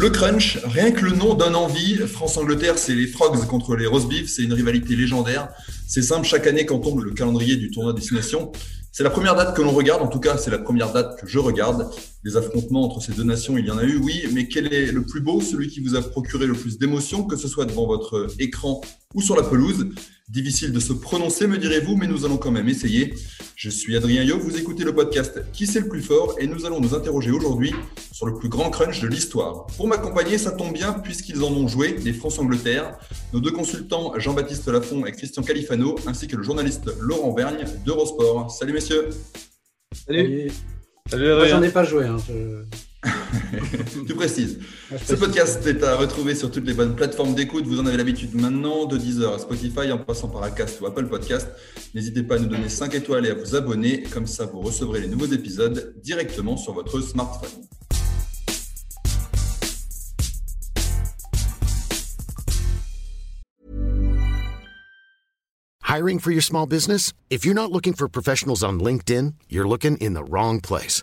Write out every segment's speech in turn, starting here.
Le crunch, rien que le nom donne envie. France-Angleterre, c'est les Frogs contre les Roast Beef. C'est une rivalité légendaire. C'est simple, chaque année, quand tombe le calendrier du tournoi destination, c'est la première date que l'on regarde. En tout cas, c'est la première date que je regarde. Des affrontements entre ces deux nations, il y en a eu, oui. Mais quel est le plus beau, celui qui vous a procuré le plus d'émotions, que ce soit devant votre écran ou sur la pelouse Difficile de se prononcer, me direz-vous, mais nous allons quand même essayer. Je suis Adrien Yo, vous écoutez le podcast Qui c'est le plus fort et nous allons nous interroger aujourd'hui sur le plus grand crunch de l'histoire. Pour m'accompagner, ça tombe bien puisqu'ils en ont joué, les France-Angleterre, nos deux consultants Jean-Baptiste Lafont et Christian Califano, ainsi que le journaliste Laurent Vergne d'Eurosport. Salut messieurs Salut. Salut Moi, j'en ai pas joué. hein, je- Tu précises. Ce podcast est à retrouver sur toutes les bonnes plateformes d'écoute. Vous en avez l'habitude maintenant, de Deezer à Spotify, en passant par Acast ou Apple Podcast. N'hésitez pas à nous donner 5 étoiles et à vous abonner. Comme ça, vous recevrez les nouveaux épisodes directement sur votre smartphone. Hiring for your small business? If you're not looking for professionals on LinkedIn, you're looking in the wrong place.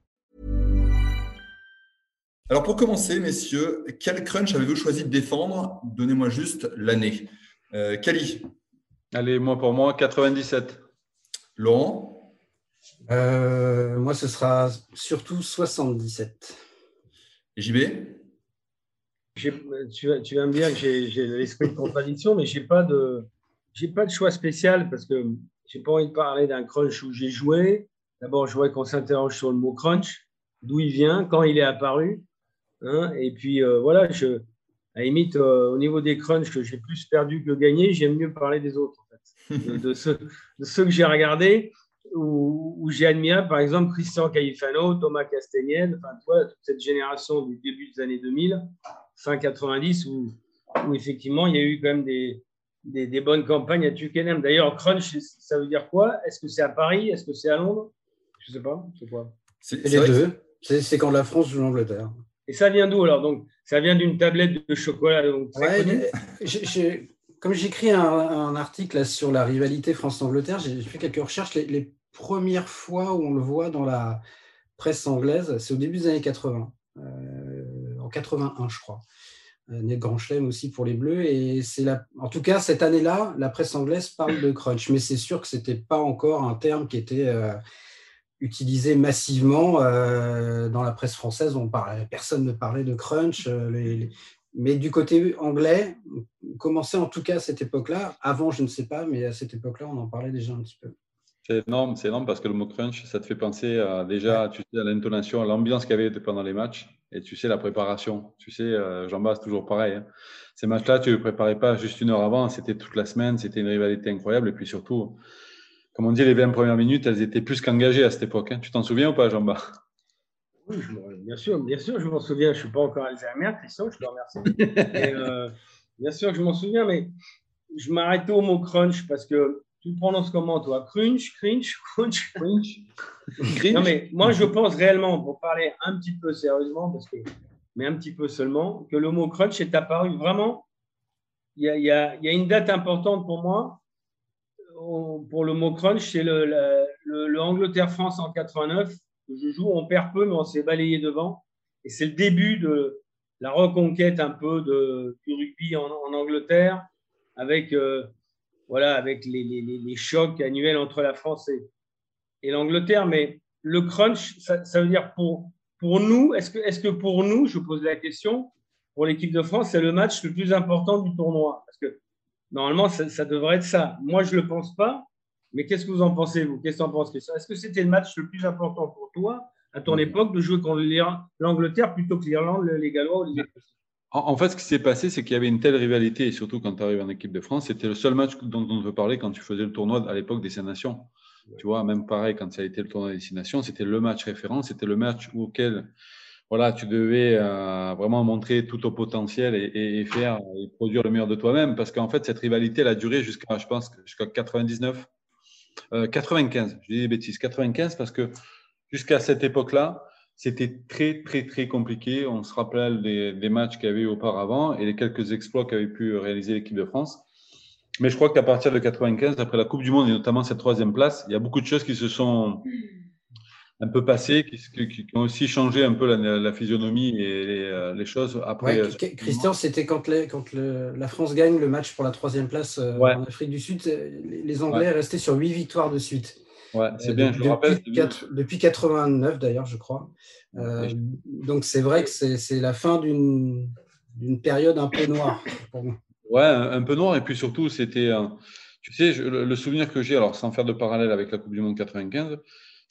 Alors pour commencer, messieurs, quel crunch avez-vous choisi de défendre? Donnez-moi juste l'année. Euh, Kali, Allez, moi pour moi, 97. Laurent, Euh, moi, ce sera surtout 77. et JB tu, vas- tu vas me dire que j'ai l'esprit de contradiction, mais j'ai pas de pas de choix spécial parce que j'ai pas envie de parler d'un crunch où j'ai joué. D'abord, je voudrais qu'on s'interroge sur le mot crunch, d'où il vient, quand il est apparu, hein, et puis euh, voilà, je à la limite euh, au niveau des crunchs que j'ai plus perdu que gagné, j'aime mieux parler des autres en fait, de, de ceux, de ceux que j'ai regardés où, où j'ai admiré par exemple Christian Califano, Thomas Castagnel, enfin tu vois, toute cette génération du début des années 2000 fin 90 où, où effectivement il y a eu quand même des, des, des bonnes campagnes à Twickenham. D'ailleurs, crunch, ça veut dire quoi? Est-ce que c'est à Paris? Est-ce que c'est à Londres? Je ne sais pas. C'est quoi C'est les deux. C'est c'est quand la France joue l'Angleterre. Et ça vient d'où alors Donc, ça vient d'une tablette de chocolat donc, Ouais, comme j'écris un, un article sur la rivalité France-Angleterre, j'ai fait quelques recherches. Les, les premières fois où on le voit dans la presse anglaise, c'est au début des années 80, euh, en 81, je crois. Année de Grand Chelem aussi pour les Bleus. Et c'est la, en tout cas, cette année-là, la presse anglaise parle de crunch. Mais c'est sûr que ce n'était pas encore un terme qui était euh, utilisé massivement. euh, dans la presse française, on parlait, personne ne parlait de crunch. euh, les- les- mais du côté anglais, commençait en tout cas à cette époque-là. Avant, je ne sais pas, mais à cette époque-là, on en parlait déjà un petit peu. C'est énorme, c'est énorme parce que le mot crunch, ça te fait penser à, déjà tu sais, à l'intonation, à l'ambiance qu'il y avait pendant les matchs et tu sais la préparation. Tu sais, euh, Jean-Bas, c'est toujours pareil. hein. Ces matchs-là, tu ne les préparais pas juste une heure avant, c'était toute la semaine, c'était une rivalité incroyable. Et puis surtout, comme on dit, les 20 premières minutes, elles étaient plus qu'engagées à cette époque. hein. Tu t'en souviens ou pas, Jean-Bas Oui, je m'en- bien sûr, bien sûr, je m'en souviens. Je ne suis pas encore Alzheimer, Christian, je te remercie. Et, euh, bien sûr que je m'en souviens, mais je m'arrêtais au mot crunch parce que tu le prononces comment, toi? Crunch, crunch, crunch, crunch? Non, mais moi, je pense réellement, pour parler un petit peu sérieusement, parce que, mais un petit peu seulement, que le mot crunch est apparu vraiment. Il y a, il y a- il y a une date importante pour moi. Pour le mot crunch, c'est le, le- le Angleterre-France en 89. que Je joue, on perd peu, mais on s'est balayé devant. Et c'est le début de la reconquête un peu de, du rugby en, Angleterre, avec, euh, voilà, avec les, les- les- chocs annuels entre la France et, et l'Angleterre, mais le crunch, ça, ça veut dire pour, pour nous, est-ce que, est que pour nous, je pose la question, pour l'équipe de France, c'est le match le plus important du tournoi Parce que normalement, ça, devrait être ça. Moi, je ne le pense pas. Mais qu'est-ce que vous en pensez, vous? Qu'est-ce que en pensez Est-ce que c'était le match le plus important pour toi, à ton époque, de jouer contre l'Angleterre plutôt que l'Irlande, les Gallois ou les Écossais? En, fait, ce qui s'est passé, c'est qu'il y avait une telle rivalité, et surtout quand tu arrives en équipe de France, c'était le seul match dont on veut parler quand tu faisais le tournoi à l'époque des Nations. Tu vois, même pareil, quand ça a été le tournoi des Nations, c'était le match référent, c'était le match auquel voilà, tu devais euh, vraiment montrer tout ton potentiel et, faire produire le meilleur de toi-même. Parce qu'en fait, cette rivalité, elle a duré jusqu'à, je pense, jusqu'à 99, 95, je dis des bêtises, 95, parce que jusqu'à cette époque-là, c'était très, très, très compliqué. On se rappelle des, des matchs qu'il y avait eu auparavant et les quelques exploits qu'avait pu réaliser l'équipe de France. Mais je crois qu'à partir de 95, après la Coupe du Monde et notamment cette troisième place, il y a beaucoup de choses qui se sont un peu passées, qui, qui, ont aussi changé un peu la, physionomie et les, euh, choses après. Euh, Christian, c'était quand, quand la France gagne le match pour la troisième place euh, en Afrique du Sud, les Anglais restaient sur huit victoires de suite. Ouais, c'est bien, je depuis, rappelle. depuis 89 d'ailleurs, je crois. donc c'est vrai que c'est la fin d'une période un peu noire pour moi. Ouais, un, peu noir. Et puis surtout, c'était, tu sais, le, souvenir que j'ai, alors sans faire de parallèle avec la Coupe du Monde 95,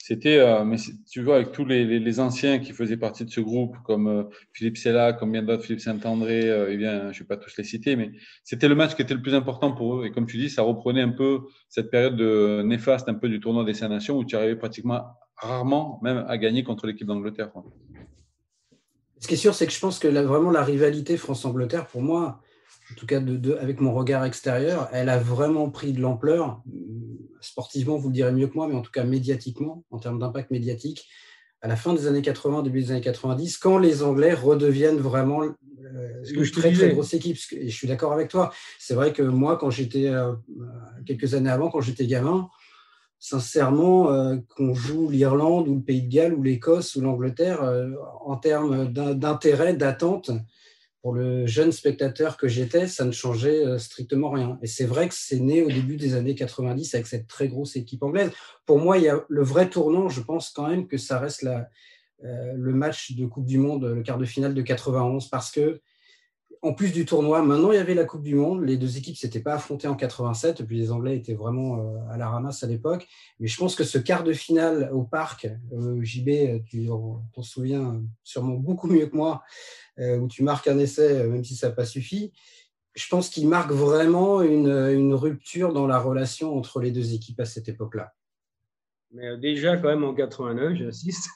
c'était, euh, mais tu vois, avec tous les, anciens qui faisaient partie de ce groupe, comme euh, Philippe Sella, comme bien d'autres, Philippe Saint-André, euh, eh bien, je ne vais pas tous les citer, mais c'était le match qui était le plus important pour eux. Et comme tu dis, ça reprenait un peu cette période de néfaste, un peu du tournoi des Nations, où tu arrivais pratiquement rarement même à gagner contre l'équipe d'Angleterre. Ce qui est sûr, c'est que je pense que vraiment la rivalité France-Angleterre, pour moi, en tout cas de, avec mon regard extérieur, elle a vraiment pris de l'ampleur. Sportivement, vous le direz mieux que moi, mais en tout cas médiatiquement, en termes d'impact médiatique, à la fin des années 80, début des années 90, quand les Anglais redeviennent vraiment euh, une très, très grosse équipe. Et je suis d'accord avec toi. C'est vrai que moi, quand j'étais, euh, quelques années avant, quand j'étais gamin, sincèrement, euh, qu'on joue l'Irlande ou le Pays de Galles ou l'Écosse ou l'Angleterre, en termes d'intérêt, d'attente, pour le jeune spectateur que j'étais, ça ne changeait euh, strictement rien. Et c'est vrai que c'est né au début des années 90 avec cette très grosse équipe anglaise. Pour moi, il y a le vrai tournant, je pense quand même que ça reste euh, le match de Coupe du Monde, le quart de finale de 91, parce que en plus du tournoi, maintenant il y avait la Coupe du Monde. Les deux équipes s'étaient pas affrontées en 87, et puis les Anglais étaient vraiment euh, à la ramasse à l'époque. Mais je pense que ce quart de finale au parc, JB, tu t'en souviens sûrement beaucoup mieux que moi, où tu marques un essai, euh, même si ça n'a pas suffi, je pense qu'il marque vraiment une, rupture dans la relation entre les deux équipes à cette époque-là. Mais euh, déjà, quand même, en 89, j'insiste,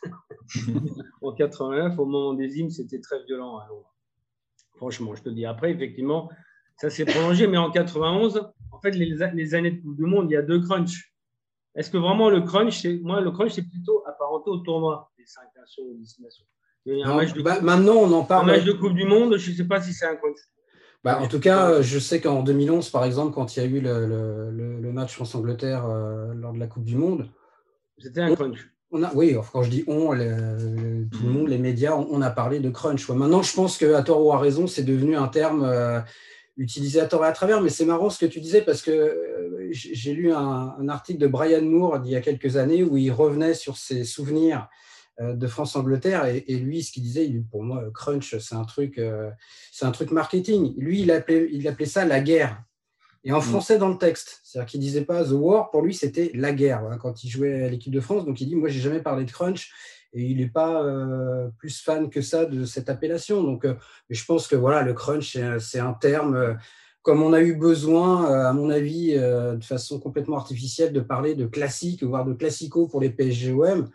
en 89, au moment des hymnes, c'était très violent à Londres. Franchement, je te dis. Après, effectivement, ça s'est prolongé, mais en 91, en fait, les, les, années de Coupe du Monde, il y a deux crunchs. Est-ce que vraiment le crunch, moi, le crunch, c'est plutôt apparenté au tournoi des 5 nations ou 10 nations? Bah, maintenant, on en parle. Un match de Coupe du Monde, je ne sais pas si c'est un crunch. Bah, en tout cas, je sais qu'en 2011, par exemple, quand il y a eu le, le, match France-Angleterre euh, lors de la Coupe du Monde, c'était un crunch. On a, oui, quand je dis on, tout le monde, les médias, on, a parlé de crunch. Maintenant, je pense qu'à tort ou à raison, c'est devenu un terme euh, utilisé à tort et à travers. Mais c'est marrant ce que tu disais parce que euh, j'ai lu un, un, article de Brian Moore d'il y a quelques années où il revenait sur ses souvenirs euh, de France-Angleterre. Et, lui, ce qu'il disait, pour moi, crunch, c'est un truc, euh, c'est un truc marketing. Lui, il appelait, il appelait ça la guerre. Et en mm. français dans le texte, c'est-à-dire qu'il disait pas the war, pour lui c'était la guerre hein, quand il jouait à l'équipe de France. Donc il dit moi j'ai jamais parlé de crunch et il n'est pas euh, plus fan que ça de cette appellation. Donc je pense que voilà le crunch c'est un terme comme on a eu besoin, à mon avis, de façon complètement artificielle, de parler de classique, voire de classico pour les PSGOM.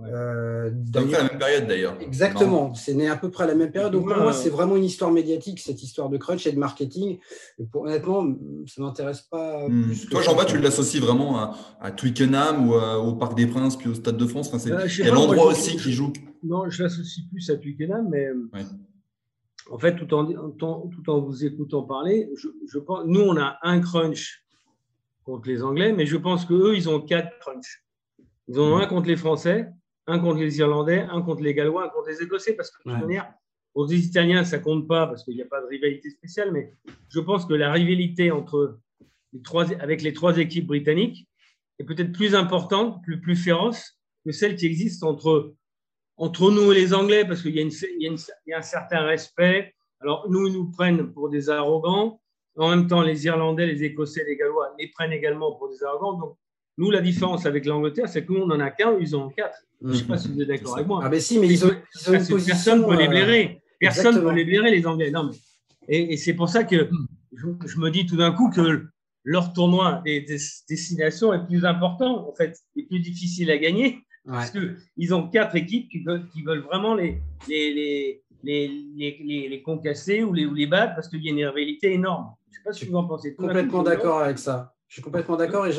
Euh, à peu près la même période d'ailleurs. Exactement, c'est né à peu près à la même période. Donc pour moi, c'est vraiment une histoire médiatique, cette histoire de crunch et de marketing. Et pour, honnêtement, ça ne m'intéresse pas. Hmm. Plus Toi, Jean-Baptiste, tu l'associes vraiment à, Twickenham ou au Parc des Princes, puis au Stade de France. Enfin, euh, il y a l'endroit aussi qui joue. Non, je l'associe plus à Twickenham, mais en fait, tout en, tout en vous écoutant parler, je, pense, nous, on a un crunch contre les Anglais, mais je pense qu'eux, ils ont quatre crunchs. Ils en ont un contre les Français, un contre les Irlandais, un contre les Gallois, un contre les Écossais, parce que de toute manière, aux Italiens, ça compte pas parce qu'il n'y a pas de rivalité spéciale, mais je pense que la rivalité entre les trois, avec les trois équipes britanniques est peut-être plus importante, plus, plus féroce que celle qui existe entre entre nous et les Anglais, parce qu'il y, y, a un certain respect. Alors, nous, ils nous prennent pour des arrogants. En même temps, les Irlandais, les Écossais, les Gallois les prennent également pour des arrogants. Donc, nous, la différence avec l'Angleterre, c'est que nous, on n'en a qu'un, ils en ont quatre. Je ne sais pas si vous êtes d'accord avec moi. Ah, mais si, mais ils ont, ils ont Personne ne peut les blairer. Personne ne peut les blairer, les Anglais. Non, mais... Et, c'est pour ça que je, me dis tout d'un coup que leur tournoi des, destinations est plus important, en fait, est plus difficile à gagner. Parce qu'ils ont quatre équipes qui veulent, qui veulent vraiment les, les, les, les, les concasser ou les, ou les battre parce qu'il y a une rivalité énorme. Je ne sais pas si vous en pensez. Complètement d'accord avec ça. Je suis complètement d'accord et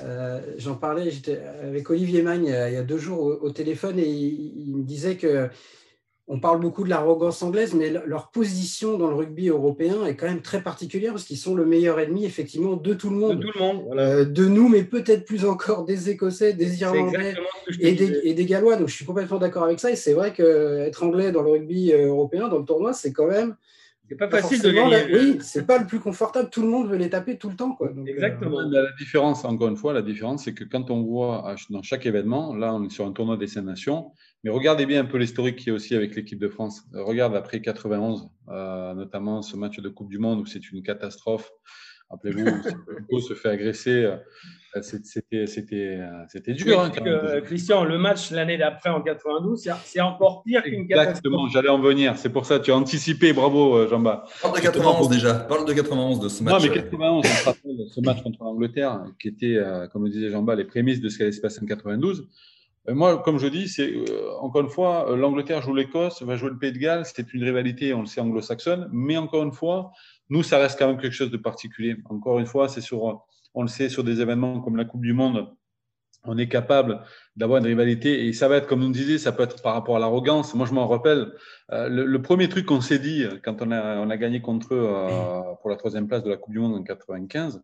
euh, j'en parlais, j'étais avec Olivier Magne il y a deux jours au, téléphone et il, me disait que on parle beaucoup de l'arrogance anglaise, mais leur position dans le rugby européen est quand même très particulière parce qu'ils sont le meilleur ennemi effectivement de tout le monde. De tout le monde, euh, de nous, mais peut-être plus encore des Écossais, des Irlandais et des, et des, Gallois. Donc je suis complètement d'accord avec ça. Et c'est vrai qu'être anglais dans le rugby euh, européen, dans le tournoi, c'est quand même c'est pas facile de gagner. oui, c'est pas le plus confortable. Tout le monde veut les taper tout le temps. Quoi. Exactement. Euh, la différence, encore une fois, la différence, c'est que quand on voit dans chaque événement, là, on est sur un tournoi des nations, mais regardez bien un peu l'historique qu'il y a aussi avec l'équipe de France. Regarde après 91, euh, notamment ce match de Coupe du Monde où c'est une catastrophe. Rappelez-vous, se fait agresser. Euh, c'était, c'était, c'était dur. Hein, Christian, le match l'année d'après en 92, c'est encore pire qu'une catastrophe. Exactement, j'allais en venir. C'est pour ça, tu as anticipé. Bravo, euh, Jean-Baptiste. Parle de 91 déjà. Parle de 91 de ce match. Non, mais 91, on se rappelle ce match contre l'Angleterre, qui était, euh, comme le disait Jean-Baptiste, les prémices de ce qui allait se passer en 92. Moi, comme je dis, c'est encore une fois, l'Angleterre joue l'Écosse, va jouer le Pays de Galles. C'est une rivalité, on le sait, anglo-saxonne. Mais encore une fois, nous, ça reste quand même quelque chose de particulier. Encore une fois, c'est sur, on le sait, sur des événements comme la Coupe du Monde, on est capable d'avoir une rivalité. Et ça va être, comme nous disait, ça peut être par rapport à l'arrogance. Moi, je m'en rappelle, euh, le, premier truc qu'on s'est dit quand on a, on a gagné contre eux euh, pour la troisième place de la Coupe du Monde en 95,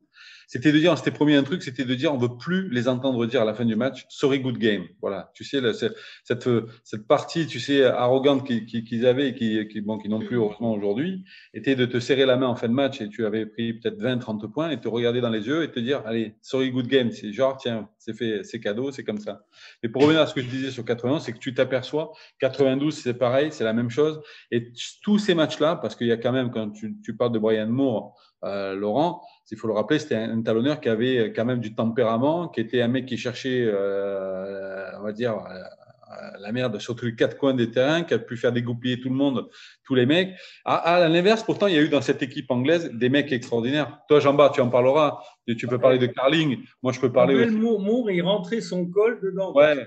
c'était de dire, on s'était promis un truc, c'était de dire, on veut plus les entendre dire à la fin du match, sorry, good game. Voilà. Tu sais, cette, cette partie, tu sais, arrogante qu'ils avaient et qui, qui, bon, qui n'ont plus heureusement aujourd'hui, était de te serrer la main en fin de match et tu avais pris peut-être 20, 30 points et te regarder dans les yeux et te dire, allez, sorry, good game. C'est genre, tiens, c'est fait, c'est cadeau, c'est comme ça. Mais pour revenir à ce que je disais sur 91, c'est que tu t'aperçois, 92, c'est pareil, c'est la même chose. Et tous ces matchs-là, parce qu'il y a quand même, quand tu, tu parles de Brian Moore, euh, Laurent, il faut le rappeler, c'était un, talonneur qui avait quand même du tempérament, qui était un mec qui cherchait, euh, on va dire, euh, la merde sur tous les quatre coins des terrains, qui a pu faire dégoupiller tout le monde, tous les mecs. À, l'inverse, pourtant, il y a eu dans cette équipe anglaise des mecs extraordinaires. Toi, Jean-Baptiste, tu en parleras. Tu peux parler de Carling. Moi, je peux parler. Moore, il rentrait son col dedans. Ouais.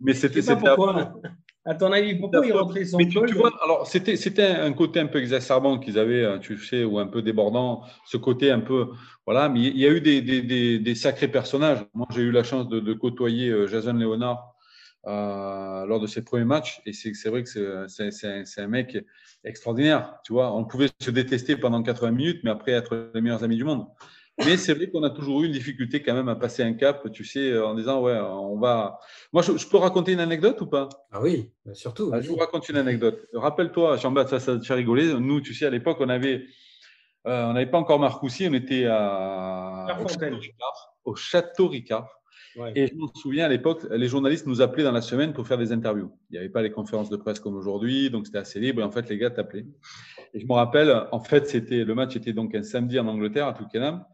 Mais c'était. À ton avis, pourquoi ils rentraient son tu, vois, alors c'était c'était un côté un peu exacerbant qu'ils avaient, hein, tu sais, ou un peu débordant, ce côté un peu, voilà. Mais il y a eu des, des, des, sacrés personnages. Moi, j'ai eu la chance de, de côtoyer euh, Jason Leonard euh, lors de ses premiers matchs, et c'est vrai que c'est un mec extraordinaire. Tu vois, on pouvait se détester pendant 80 minutes, mais après être les meilleurs amis du monde. Mais c'est vrai qu'on a toujours eu une difficulté quand même à passer un cap, tu sais, en disant, ouais, on va. Moi, je, peux raconter une anecdote ou pas? Ah oui, surtout. Ah, je vous raconte une anecdote. Rappelle-toi, Jean-Baptiste, ça, ça fait rigoler. Nous, tu sais, à l'époque, on avait. Euh, on n'avait pas encore Marcoussis, on était à, au, Château Ricard, Et je me souviens à l'époque, les journalistes nous appelaient dans la semaine pour faire des interviews. Il n'y avait pas les conférences de presse comme aujourd'hui, donc c'était assez libre. Et en fait, les gars t'appelaient. Et je me rappelle, en fait, c'était le match était donc un samedi en Angleterre à Twickenham.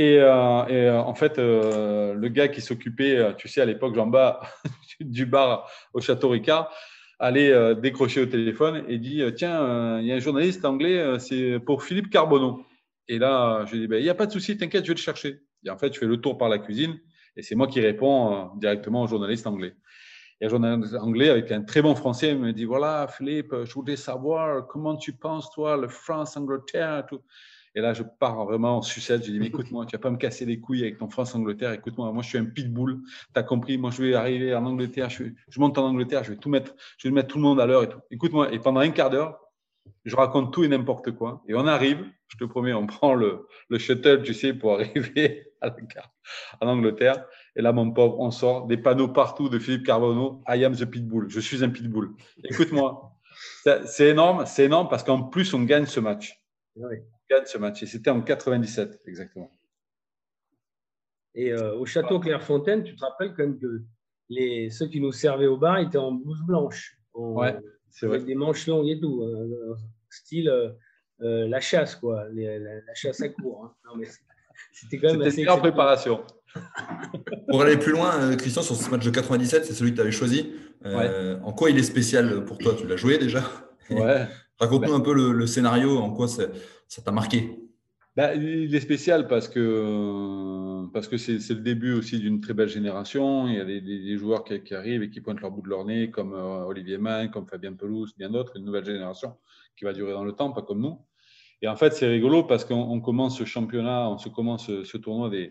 Et, euh, euh, en fait, euh, le gars qui s'occupait, tu sais, à l'époque, Jean bas du bar au Château Ricard, allait décrocher au téléphone et dit Tiens, il y a un journaliste anglais, c'est pour Philippe Carbonneau. Et là, je lui dis ben, Il n'y a pas de souci, t'inquiète, je vais le chercher. Et en fait, je fais le tour par la cuisine et c'est moi qui réponds directement au journaliste anglais. Et un journaliste anglais avec un très bon français me dit Voilà, Philippe, je voudrais savoir comment tu penses, toi, le France-Angleterre. Tout. Et là, je pars vraiment en sucette. Je dis, écoute-moi, tu vas pas me casser les couilles avec ton France-Angleterre. Écoute-moi, moi, je suis un pitbull. Tu as compris. Moi, je vais arriver en Angleterre. Je, monte en Angleterre. Je vais tout mettre. Je vais mettre tout le monde à l'heure et tout. Écoute-moi. Et pendant un quart d'heure, je raconte tout et n'importe quoi. Et on arrive. Je te promets, on prend le, le shuttle, tu sais, pour arriver à la en Angleterre. Et là, mon pauvre, on sort des panneaux partout de Philippe Carbonneau. I am the pitbull. Je suis un pitbull. Écoute-moi. C'est énorme. C'est énorme parce qu'en plus, on gagne ce match. Oui gagne ce match. Et c'était en 97, exactement. Et euh, au château Clairefontaine, tu te rappelles quand même que les, ceux qui nous servaient au bar étaient en blouse blanche. ouais, c'est vrai. Avec des manches longues et tout. Hein, style euh, la chasse, quoi. la, chasse à court. Hein. C'était quand même assez. en préparation. Pour aller plus loin, Christian, sur ce match de 97, c'est celui que tu avais choisi. En quoi il est spécial pour toi? Tu l'as joué déjà? Ouais. Raconte-nous un peu le, scénario, en quoi ça t'a marqué. Bah, il est spécial parce que parce que c'est le début aussi d'une très belle génération. Il y a des, joueurs qui, arrivent et qui pointent leur bout de leur nez, comme euh, Olivier Main, comme Fabien Pelouse, bien d'autres. Une nouvelle génération qui va durer dans le temps, pas comme nous. Et en fait, c'est rigolo parce qu'on commence ce championnat, on se commence ce, tournoi des,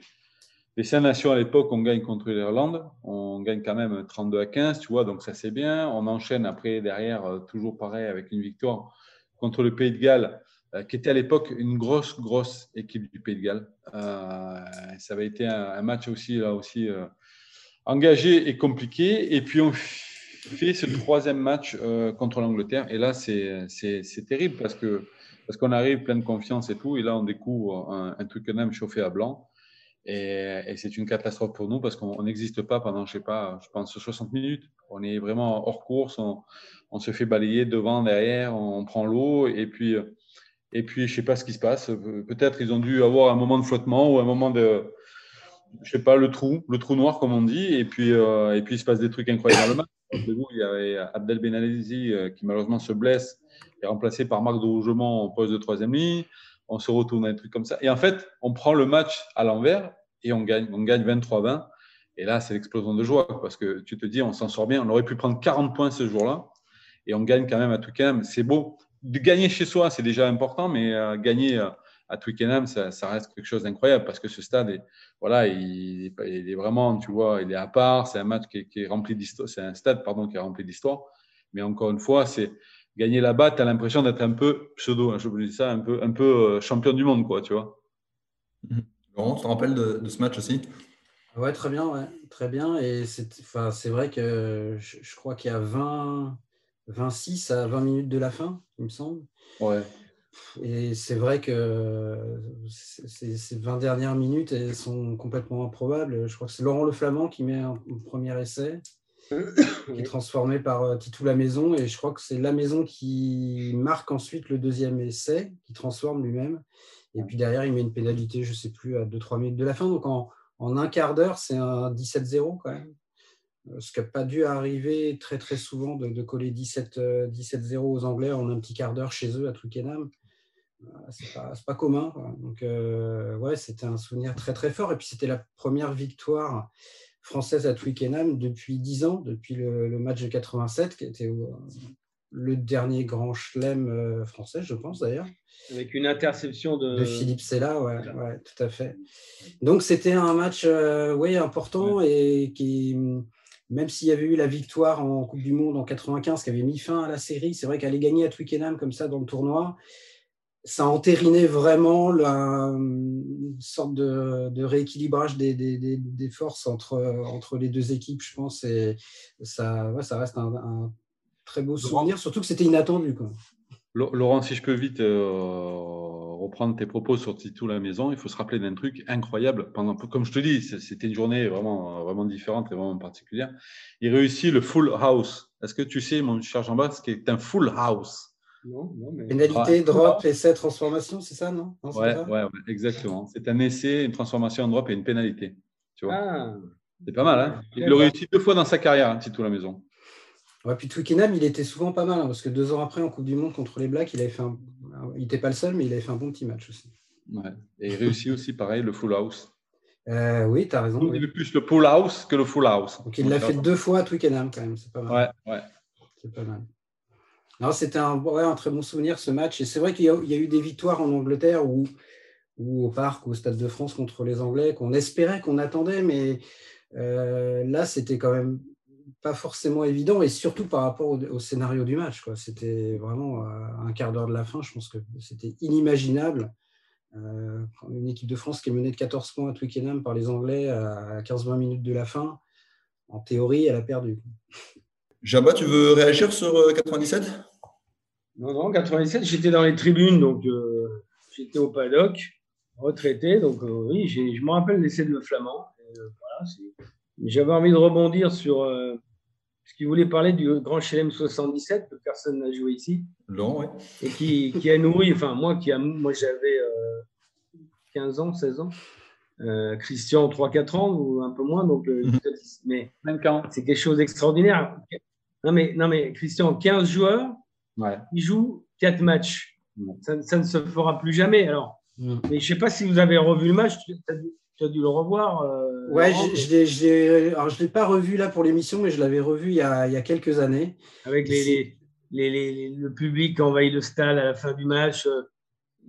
des cinq nations à l'époque, on gagne contre l'Irlande, on gagne quand même 32 à 15, tu vois, donc ça c'est bien. On enchaîne après derrière, euh, toujours pareil, avec une victoire contre le Pays de Galles, euh, qui était à l'époque une grosse, grosse équipe du Pays de Galles. Euh, ça avait été un, match aussi, là aussi, engagé et compliqué. Et puis on fait ce troisième match contre l'Angleterre. Et là, c'est terrible parce que parce qu'on arrive plein de confiance et tout. Et là, on découvre un, un truc même chauffé à blanc. Et, c'est une catastrophe pour nous parce qu'on n'existe pas pendant, je sais pas, je pense 60 minutes. On est vraiment hors course. On, se fait balayer devant, derrière, on prend l'eau et puis, et puis je sais pas ce qui se passe. Peut-être ils ont dû avoir un moment de flottement ou un moment de, je sais pas, le trou, le trou noir comme on dit, et puis, euh, et puis il se passe des trucs incroyables il y avait Abdel Benalizi euh, qui malheureusement se blesse et remplacé par Marc de Rougemont en poste de troisième ligne. On se retourne des trucs comme ça. Et en fait, on prend le match à l'envers et on gagne. On gagne 23-20. Et là, c'est l'explosion de joie parce que tu te dis, on s'en sort bien. On aurait pu prendre 40 points ce jour-là et on gagne quand même à Twickenham. C'est beau. De gagner chez soi, c'est déjà important, mais euh, gagner euh, à Twickenham, ça, ça, reste quelque chose d'incroyable parce que ce stade, est, voilà, il, est vraiment, tu vois, il est à part. C'est un match qui est, rempli d'histoire. C'est un stade, pardon, qui est rempli d'histoire. Mais encore une fois, c'est gagner là-bas, tu as l'impression d'être un peu pseudo, hein, je vous dis ça, un peu, un peu euh, champion du monde, quoi, tu vois. Laurent, tu te rappelles de, ce match aussi? Ouais, très bien, ouais, très bien. Et c'est vrai que je, je crois qu'il y a 20, 26 à 20 minutes de la fin, il me semble. Ouais. Et c'est vrai que ces 20 dernières minutes elles sont complètement improbables. Je crois que c'est Laurent Le Flamand qui met un, premier essai, qui est transformé par euh, Titou La Maison. Et je crois que c'est La Maison qui marque ensuite le deuxième essai, qui transforme lui-même. Et puis derrière, il met une pénalité, je ne sais plus, à 2-3 minutes de la fin. Donc en, en un quart d'heure, c'est un 17-0 quand même. Euh, ce qui n'a pas dû arriver très très souvent de, coller 17-0 euh, aux Anglais en un petit quart d'heure chez eux à Twickenham. Euh, c'est pas, pas commun. Donc, ouais, c'était un souvenir très très fort. Et puis, c'était la première victoire française à Twickenham depuis 10 ans, depuis le, match de 87, qui était le dernier grand chelem français, je pense d'ailleurs. Avec une interception de, de Philippe Sella, ouais, ouais, tout à fait. Donc, c'était un match ouais, important et qui même s'il y avait eu la victoire en Coupe du Monde en 95 qui avait mis fin à la série, c'est vrai qu'aller gagner à Twickenham comme ça dans le tournoi, ça entérinait vraiment la, une sorte de, rééquilibrage des, forces entre, entre les deux équipes, je pense. Et ça, ça reste un, très beau souvenir, surtout que c'était inattendu. Quoi. Laurent, si je peux vite euh, reprendre tes propos sur Titou la maison, il faut se rappeler d'un truc incroyable. Pendant, comme je te dis, c'était une journée vraiment, vraiment différente et vraiment particulière. Il réussit le full house. Est-ce que tu sais, mon cher Jean-Baptiste, ce qui est un full house? Non, non, mais... Pénalité, drop, essai, transformation, c'est ça, non, non ouais, ouais, exactement. C'est un essai, une transformation, un drop et une pénalité. Tu vois ah. C'est pas mal. Hein il le réussit deux fois dans sa carrière, hein, Titou la maison. Ouais, puis Twickenham, il était souvent pas mal, hein, parce que deux ans après, en Coupe du Monde contre les Blacks, il avait fait un... il n'était pas le seul, mais il avait fait un bon petit match aussi. Ouais. Et il réussit aussi, pareil, le full house. Euh, oui, tu as raison. Il est plus le full house que le full house. Donc il l'a fait deux fois à Twickenham, quand même. C'est pas mal. Ouais, ouais. C'est pas mal. C'était un, très bon souvenir ce match. Et c'est vrai qu'il y, a eu des victoires en Angleterre ou, ou au parc, au Stade de France contre les Anglais, qu'on espérait, qu'on attendait, mais euh, là, c'était quand même pas forcément évident, et surtout par rapport au, scénario du match. C'était vraiment euh, un quart d'heure de la fin, je pense que c'était inimaginable. Euh, une équipe de France qui est menée de 14 points à Twickenham par les Anglais à 15-20 minutes de la fin, en théorie, elle a perdu. Jabba, tu veux réagir sur 97 euh, Non, non, 97, j'étais dans les tribunes, donc j'étais au paddock, retraité, donc oui, je me rappelle l'essai de Flamand. voilà, J'avais envie de rebondir sur euh, ce qu'il voulait parler du Grand Chelem 77 que personne n'a joué ici. Laurent, oui. Et qui, qui, a nourri, enfin moi qui a, moi j'avais 15 ans, 16 ans. Euh, Christian 3-4 ans ou un peu moins, donc euh, mhm. mais c'est quelque chose d'extraordinaire. Non mais, non mais Christian, 15 joueurs, ouais. ils jouent 4 matchs. Ça, ne se fera plus jamais. Alors, mhm. mais je sais pas si vous avez revu le match, tu as, dû, le revoir. Euh, ouais, je ne l'ai pas revu là pour l'émission, mais je l'avais revu il y, a, il y, a, quelques années. Avec les, les, les, le public qui envahit le stade à la fin du match.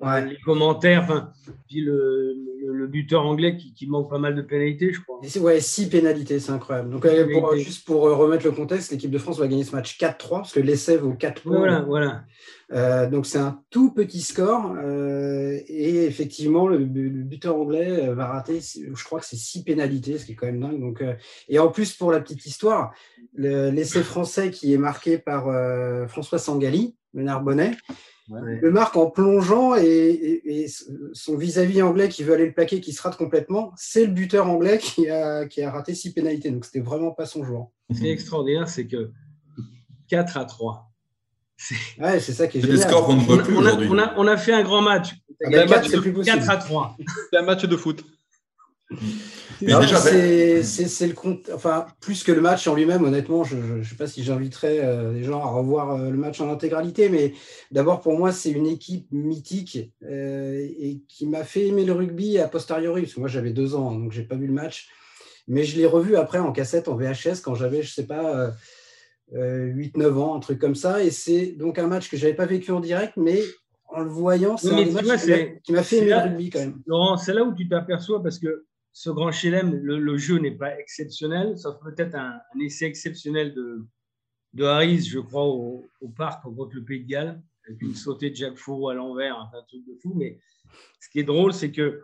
Les commentaires, enfin, puis le, le, buteur anglais qui, qui, manque pas mal de pénalités, je crois. Ouais, six pénalités, c'est incroyable. Donc, pour, juste pour euh, remettre le contexte, l'équipe de France va gagner ce match 4-3 parce que l'essai vaut 4 points. Voilà, voilà. Euh, donc, c'est un tout petit score. Euh, et effectivement, le, buteur anglais va rater, je crois que c'est six pénalités, ce qui est quand même dingue. Donc, et en plus, pour la petite histoire, l'essai français qui est marqué par François Sangali, le Le marque en plongeant et, son vis-à-vis anglais qui veut aller le plaquer, qui se rate complètement, c'est le buteur anglais qui a, qui a raté six pénalités. Donc, c'était vraiment pas son joueur. Ce qui est extraordinaire, c'est que 4 à 3. Ouais, c'est ça qui est génial. scores qu'on ne voit plus aujourd'hui. On a, on a, fait un grand match. 4 à 3. C'est un match de foot. c'est le compte, enfin, plus que le match en lui-même, honnêtement, je ne sais pas si j'inviterais euh, les gens à revoir euh, le match en intégralité, mais d'abord, pour moi, c'est une équipe mythique euh, et qui m'a fait aimer le rugby a posteriori, parce que moi, j'avais deux ans, donc j'ai pas vu le match, mais je l'ai revu après en cassette, en VHS, quand j'avais, je sais pas, 8-9 ans, un truc comme ça, et c'est donc un match que j'avais pas vécu en direct, mais en le voyant, c'est un match qui m'a fait aimer le rugby quand même. Laurent, c'est là où tu t'aperçois parce que ce grand chelem, le, jeu n'est pas exceptionnel, sauf peut-être un, essai exceptionnel de, de Harris, je crois, au, parc contre le Pays de Galles, avec une sautée de Jacques Fourreau à l'envers, un truc de fou. Mais ce qui est drôle, c'est que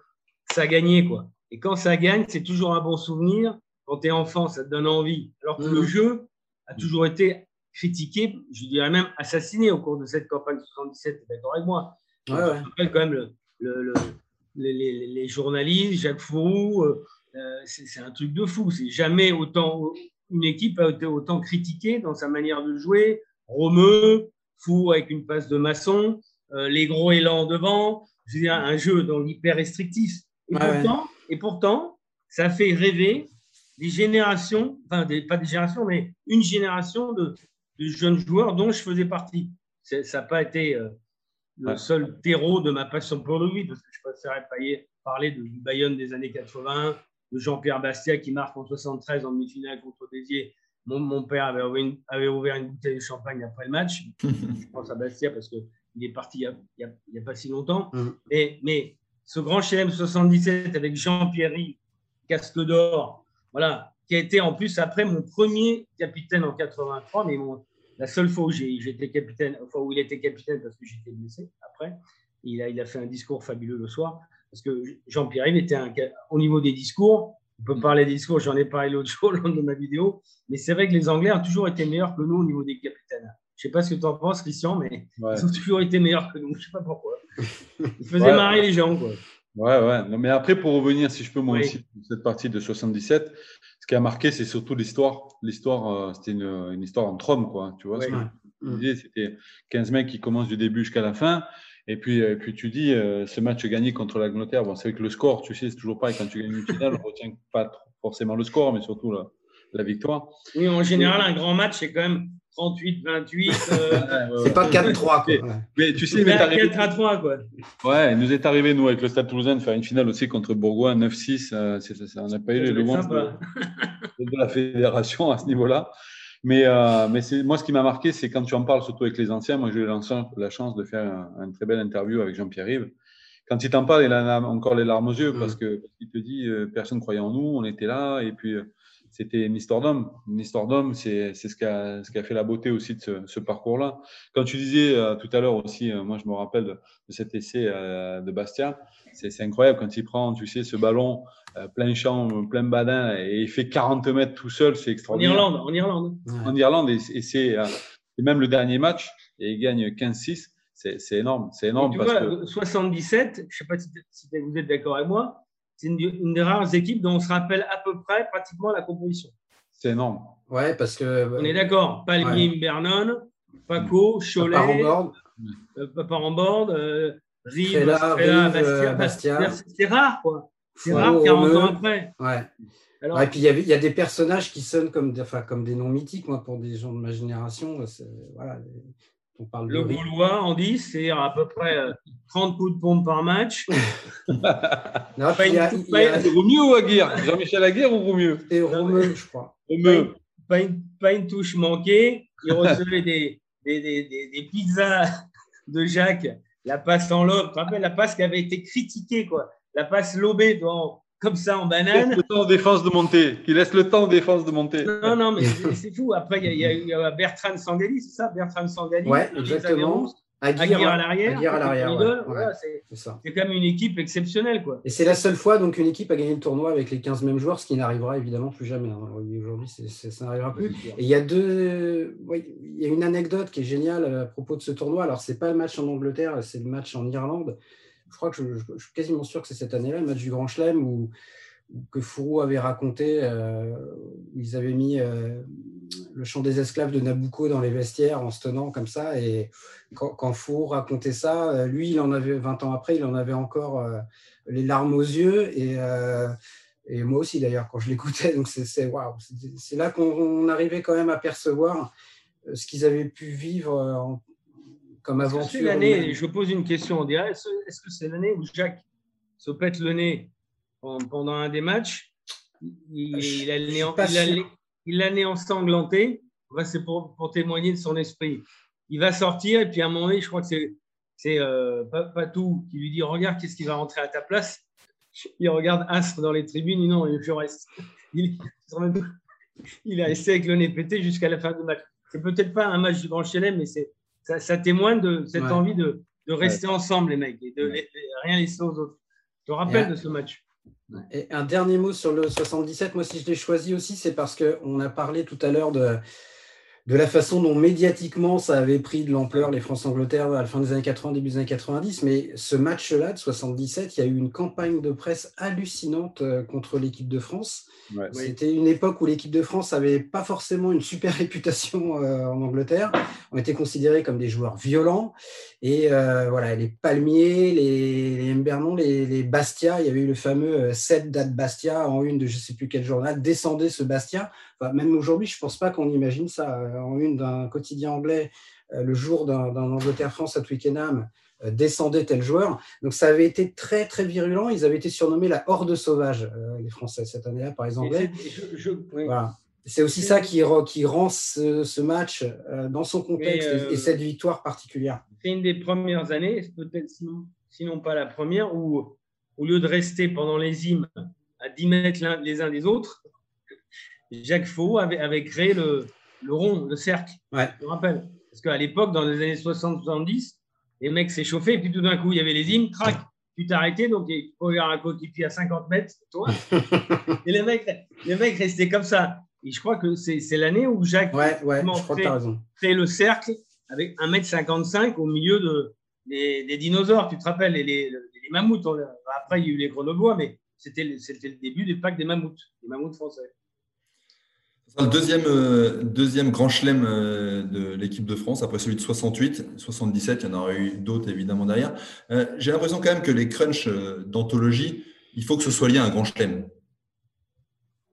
ça a gagné, quoi. Et quand ça gagne, c'est toujours un bon souvenir. Quand tu es enfant, ça te donne envie. Alors que le mmh. jeu a toujours été critiqué, je dirais même assassiné au cours de cette campagne 77, tu es d'accord avec moi? Ouais, ouais. Je rappelle quand même le les, journalistes, Jacques Fourou, euh, euh, c'est un truc de fou. C'est jamais autant une équipe a été autant critiquée dans sa manière de jouer. Romeux, fou avec une passe de maçon, euh, les gros élans devant. Je veux dire, un jeu dans l'hyper restrictif. Et, pourtant, et pourtant, ça fait rêver des générations, enfin des, pas des générations, mais une génération de, jeunes joueurs dont je faisais partie. Ça n'a pas été le seul terreau de ma passion pour le rugby, parce que je préférerais parler de, du Bayonne des années 80, de Jean-Pierre Bastia qui marque en 73 en demi-finale contre Désier. Mon, mon père avait ouvert, une, avait ouvert, une, bouteille de champagne après le match. je pense à Bastia parce qu'il est parti il n'y a, a, pas si longtemps. Mm. Mais, mais, ce grand CHM 77 avec Jean-Pierre casque d'or, voilà, qui a été en plus après mon premier capitaine en 83, mais mon, la seule fois où j'étais capitaine, enfin où il était capitaine parce que j'étais blessé après, il a, il a fait un discours fabuleux le soir. Parce que Jean-Pierre était un, au niveau des discours, on peut parler des discours, j'en ai parlé l'autre jour lors de ma vidéo, mais c'est vrai que les Anglais ont toujours été meilleurs que nous au niveau des capitaines. Je ne sais pas ce que tu en penses, Christian, mais ils ont toujours été meilleurs que nous. Je ne sais pas pourquoi. Ils faisaient marrer les gens. Quoi. Ouais, ouais. Non, mais après, pour revenir, si je peux, moi aussi, cette partie de 77, ce qui a marqué, c'est surtout l'histoire. L'histoire, euh, c'était une, une, histoire entre hommes, quoi. Tu vois, c'était 15 mecs qui commencent du début jusqu'à la fin. Et puis, euh, puis tu dis, euh, ce match gagné contre l'Angleterre, bon, c'est avec le score, tu sais, c'est toujours pareil. Quand tu gagnes une finale, on ne retient pas forcément le score, mais surtout la, la victoire. Oui, en général, un grand match, c'est quand même 38, 28. Euh, c'est pas 4-3. Mais tu sais, 4 à 3, quoi. Ouais, il nous est arrivé, nous, avec le Stade Toulousain, de faire une finale aussi contre Bourgoin, 9-6. Euh, on n'a pas eu le vent de, de, la fédération à ce niveau-là. Mais, euh, mais moi, ce qui m'a marqué, c'est quand tu en parles, surtout avec les anciens. Moi, j'ai eu la chance de faire une un très belle interview avec Jean-Pierre Rive. Quand il t'en parle, il a encore les larmes aux yeux mm. parce qu'il te dit personne ne croyait en nous, on était là. Et puis, c'était histoire d'homme, c'est ce qui a, ce qui a fait la beauté aussi de ce, parcours-là. Quand tu disais euh, tout à l'heure aussi, euh, moi je me rappelle de, cet essai euh, de Bastia, c'est incroyable quand il prend, tu sais, ce ballon plein champ, plein badin et il fait 40 mètres tout seul, c'est extraordinaire. En Irlande, en Irlande. En Irlande, et, c'est même le dernier match, et il gagne 15-6. C'est énorme, c'est énorme. tu vois, 77, je ne sais pas si, si vous êtes d'accord avec moi, c'est une, des rares équipes dont on se rappelle à peu près pratiquement la composition. C'est énorme. Ouais, parce que. On est d'accord. Palmier, ouais. Bernon, Paco, Cholet, Papa en bord, euh, Rive, Bastia. Euh, Bastia. C'est rare, quoi. C'est rare 40 ans après. Ouais. Alors, et puis il y, a des personnages qui sonnent comme, enfin, comme des noms mythiques, moi, pour des gens de ma génération. Voilà, on parle le Gaulois, en 10, c'est à peu près 30 euh, coups de pompe par match. non, pas, une, a, pas a... Vaut mieux ou Aguirre? Jean-Michel Aguirre ou vaut mieux? Et Romeu, je crois. Romeu. Pas, une, pas une touche manquée. Il recevait des, des, des, des, des pizzas de Jacques, la passe en lobe. Tu te rappelles la passe qui avait été critiquée, quoi? La passe lobée dans, comme ça en banane. Qui laisse le temps aux défenses de monter. Qui laisse le temps aux défenses de monter. Non, non, mais c'est fou. Après, il y, y, a Bertrand Sangali, c'est ça? Bertrand Sangali. Ouais, exactement. Aguirre, à l'arrière. Aguirre à l'arrière. Ouais. Voilà, c'est quand même une équipe exceptionnelle. Quoi. Et c'est la seule fois donc une équipe a gagné le tournoi avec les 15 mêmes joueurs, ce qui n'arrivera évidemment plus jamais. Hein. Aujourd'hui, ça n'arrivera plus. Et il y a deux. Ouais, il y a une anecdote qui est géniale à propos de ce tournoi. Alors, c'est pas le match en Angleterre, c'est le match en Irlande. Je crois que je, suis quasiment sûr que c'est cette année-là, le match du Grand Chelem, où que Fourou avait raconté. Euh, ils avaient mis euh, le chant des esclaves de Nabucco dans les vestiaires en se tenant comme ça. Et quand, quand Fourou racontait ça, euh, lui, il en avait 20 ans après, il en avait encore les larmes aux yeux. Et, et moi aussi, d'ailleurs, quand je l'écoutais. Donc, c'est wow, là qu'on arrivait quand même à percevoir ce qu'ils avaient pu vivre en, comme aventure. l'année, je pose une question, on dirait, est-ce que c'est l'année où Jacques se pète le nez pendant un des matchs? Il, il, a, il, a, il a né ensanglanté. C'est pour, pour, témoigner de son esprit. Il va sortir et puis à un moment donné, je crois que c'est c'est euh, Patou qui lui dit Regarde, qu'est-ce qui va rentrer à ta place Il regarde Astre dans les tribunes. Il, non, je reste. Il, il a resté avec le nez pété jusqu'à la fin du match. C'est peut-être pas un match du Grand Chelem, mais c'est ça, ça, témoigne de cette ouais. envie de, de rester ouais. ensemble, les mecs, et de rien laisser aux autres. Je te rappelle de ce match. Et un dernier mot sur le 77, moi si je l'ai choisi aussi, c'est parce qu'on a parlé tout à l'heure de, de la façon dont médiatiquement ça avait pris de l'ampleur les France-Angleterre à la fin des années 80, début des années 90. Mais ce match-là de 77, il y a eu une campagne de presse hallucinante contre l'équipe de France. Ouais, C'était oui. une époque où l'équipe de France n'avait pas forcément une super réputation en Angleterre. On était considérés comme des joueurs violents. Et euh, voilà, les Palmiers, les, les les, les, Bastia, il y avait eu le fameux 7 date Bastia en une de je ne sais plus quel journal, descendait ce Bastia. Enfin, même aujourd'hui, je ne pense pas qu'on imagine ça en une d'un quotidien anglais euh, le jour d'un Angleterre-France à Twickenham euh, descendait tel joueur. Donc ça avait été très très virulent. Ils avaient été surnommés la horde sauvage, euh, les Français cette année-là par les Anglais. Je, je, oui. voilà. C'est aussi ça qui, qui rend ce, ce, match euh, dans son contexte et, et, cette victoire particulière. C'est une des premières années, peut-être sinon, sinon, pas la première, où au lieu de rester pendant les hymnes à 10 mètres les uns des autres, Jacques Faux avait, avait créé le, le rond, le cercle. Ouais. Je me rappelle. Parce qu'à l'époque, dans les années 60-70, les mecs s'échauffaient, et puis tout d'un coup, il y avait les hymnes, crac, tu arrêté, donc il faut avoir un coéquipier à 50 mètres, toi. et les mecs, les mecs restaient comme ça. Et je crois que c'est l'année où Jacques ouais, ouais, le cercle avec 1m55 au milieu de, des, des, dinosaures. Tu te rappelles, les, les, les mammouths. Après, il y a eu les grenoblois, mais c'était le début des packs des mammouths, des mammouths français. Le deuxième, euh, deuxième grand chelem euh, de l'équipe de France, après celui de 68, 77, il y en aurait eu d'autres évidemment derrière. Euh, J'ai l'impression quand même que les crunchs d'anthologie, il faut que ce soit lié à un grand chelem.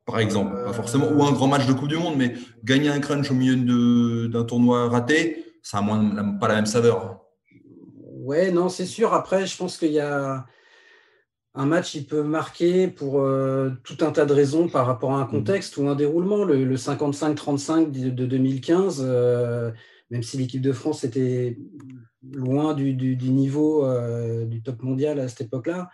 Par exemple, pas forcément, ou un grand match de Coupe du Monde, mais gagner un crunch au milieu d'un tournoi raté, ça n'a pas la même saveur. Ouais, non, c'est sûr. Après, je pense qu'il y a un match, il peut marquer pour euh, tout un tas de raisons par rapport à un contexte ou un déroulement. Le, le 55-35 de, de, 2015, euh, même si l'équipe de France était loin du, du, du niveau euh, du top mondial à cette époque-là,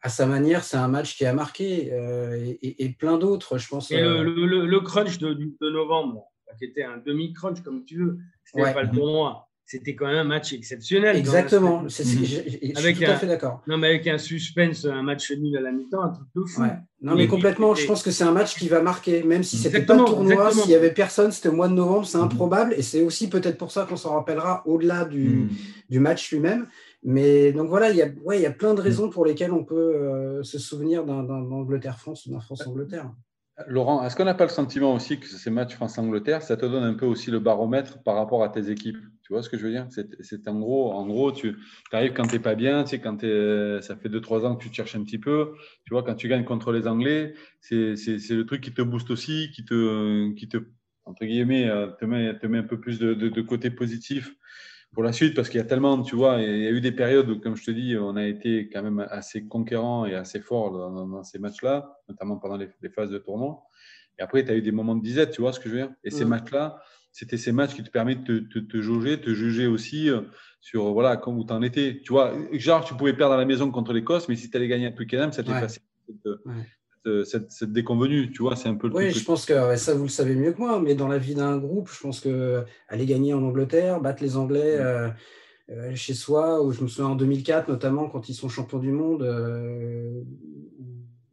à sa manière, c'est un match qui a marqué et, et, plein d'autres, je pense. Et le, le, le, crunch de, de, novembre, qui était un demi-crunch, comme tu veux, c'était ouais. pas le tournoi c'était quand même un match exceptionnel. Exactement, c'est, c'est, je, je, avec suis tout un, à fait d'accord. Non, mais avec un suspense, un match nul à la mi-temps, un truc de fou. Ouais. Non, mais, mais complètement, je pense que c'est un match qui va marquer, même si c'était pas le tournoi, s'il y avait personne, c'était au mois de novembre, c'est improbable, et c'est aussi peut-être pour ça qu'on s'en rappellera au-delà du, mmh. du match lui-même. Mais donc voilà, il y, a, ouais, il y a plein de raisons pour lesquelles on peut se souvenir d'un Angleterre-France ou d'un France-Angleterre. Laurent, est-ce qu'on n'a pas le sentiment aussi que ces matchs France-Angleterre, ça te donne un peu aussi le baromètre par rapport à tes équipes? Tu vois ce que je veux dire? C'est en gros, en gros, tu arrives quand tu n'es pas bien, tu sais, quand ça fait 2-3 ans que tu te cherches un petit peu. Tu vois, quand tu gagnes contre les Anglais, c'est le truc qui te booste aussi, qui te, qui te entre guillemets, euh, te met, te met un peu plus de, de, de côté positif pour la suite, parce qu'il y a tellement, tu vois, il y a eu des périodes où, comme je te dis, on a été quand même assez conquérant et assez fort dans, ces matchs-là, notamment pendant les, phases de tournoi. Et après, tu as eu des moments de disette, tu vois ce que je veux dire? Et ces matchs-là, c'était ces matchs qui te permettent de te, jauger, te juger aussi euh, sur voilà, où tu en étais. Tu vois, genre, tu pouvais perdre à la maison contre l'Écosse, mais si tu allais gagner un peu quand même, ça t'est facile cette, cette, déconvenue, tu vois, c'est un peu Oui, je pense que ça, vous le savez mieux que moi, mais dans la vie d'un groupe, je pense que aller gagner en Angleterre, battre les Anglais euh, euh, chez soi, ou je me souviens en 2004, notamment quand ils sont champions du monde, euh,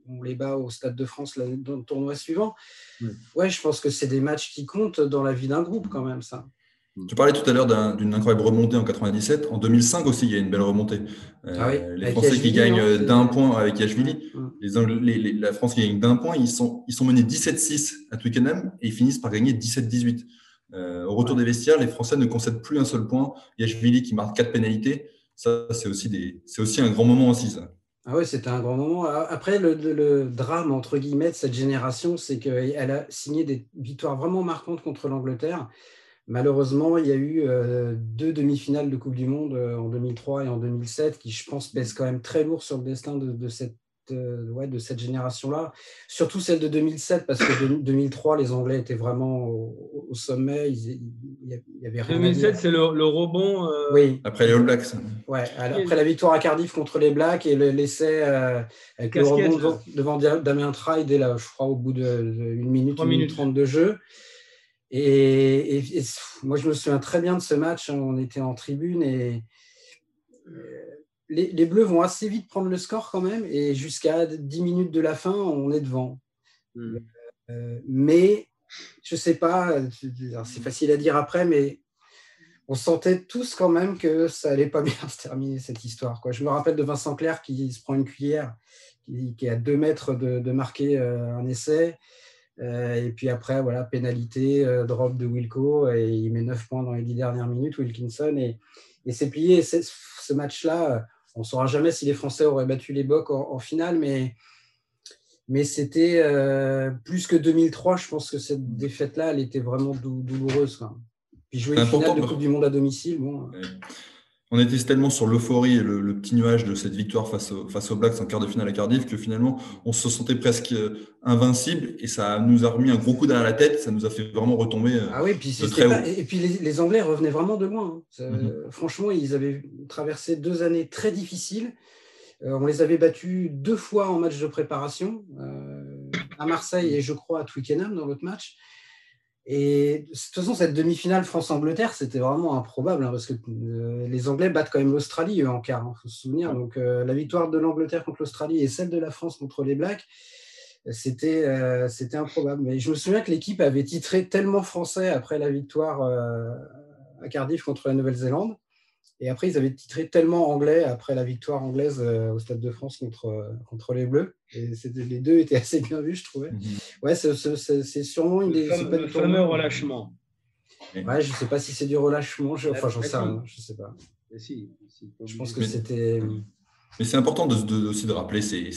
on les bat au Stade de France dans le tournoi suivant. Ouais, je pense que c'est des matchs qui comptent dans la vie d'un groupe quand même, ça. Tu parlais tout à l'heure d'une incroyable remontée en 97. En 2005 aussi, il y a une belle remontée. Euh, ah les Français qui gagnent d'un point avec Yashvili. Les, la France qui gagne d'un point, ils sont, ils sont menés 17-6 à Twickenham et ils finissent par gagner 17-18. Euh, au retour des vestiaires, les Français ne concèdent plus un seul point. Yashvili qui marque quatre pénalités. Ça, c'est aussi, des, aussi un grand moment aussi, ça. Ah oui, c'était un grand moment. Après, le, drame, entre guillemets, de cette génération, c'est qu'elle a signé des victoires vraiment marquantes contre l'Angleterre. Malheureusement, il y a eu euh, deux demi-finales de Coupe du Monde euh, en 2003 et en 2007 qui, je pense, pèsent quand même très lourd sur le destin de, cette, ouais, de cette génération-là. Surtout celle de 2007, parce que 2003, les Anglais étaient vraiment au, sommet. Il, y avait rien 2007, c'est le, rebond. Oui. Après les All Blacks. Ouais, après la victoire à Cardiff contre les Blacks et l'essai avec le rebond devant, Damien Traille dès là, je crois, au bout d'une minute, une minute trente de jeu. Et, moi, je me souviens très bien de ce match. On était en tribune et euh, les, Bleus vont assez vite prendre le score quand même. Et jusqu'à 10 minutes de la fin, on est devant. Hmm. Euh, mais je ne sais pas, c'est facile à dire après, mais on sentait tous quand même que ça allait pas bien se terminer cette histoire. Quoi. Je me rappelle de Vincent Clerc qui se prend une cuillère, qui, est à deux mètres de, marquer euh, un essai. Euh, et puis après, voilà, pénalité, drop de Wilco, et il met 9 points dans les 10 dernières minutes, Wilkinson, et, et c'est plié. ce match-là, on ne saura jamais si les Français auraient battu les Bocs en, finale, mais, mais c'était euh, plus que 2003. Je pense que cette défaite-là, elle était vraiment douloureuse. Puis jouer une finale de Coupe du Monde à domicile, bon on était tellement sur l'euphorie et le, petit nuage de cette victoire face, face aux Blacks en quart de finale à Cardiff que finalement on se sentait presque euh, invincible et ça nous a remis un gros coup derrière la tête, ça nous a fait vraiment retomber euh, ah oui, puis de très haut. Et puis les, Anglais revenaient vraiment de loin. Hein. Mhm. Franchement, ils avaient traversé deux années très difficiles. Euh, on les avait battus deux fois en match de préparation, à Marseille et je crois à Twickenham dans l'autre match. Et de toute façon, cette demi-finale France-Angleterre, c'était vraiment improbable, hein, parce que euh, les Anglais battent quand même l'Australie en quart, il hein, faut se souvenir. Donc euh, la victoire de l'Angleterre contre l'Australie et celle de la France contre les Blacks, c'était euh, c'était improbable. Mais je me souviens que l'équipe avait titré tellement français après la victoire à Cardiff contre la Nouvelle-Zélande et après, ils avaient titré tellement anglais après la victoire anglaise euh, au Stade de France contre, euh, contre les Bleus. Et les deux étaient assez bien vus, je trouvais. Mhm. Ouais, c'est sûrement une des. Le, fameux, relâchement. Ouais, je ne sais pas si c'est du relâchement. Je, enfin, j'en sais rien. Je ne sais pas. Si, je pense que c'était. Mais c'est important de, aussi de rappeler ces,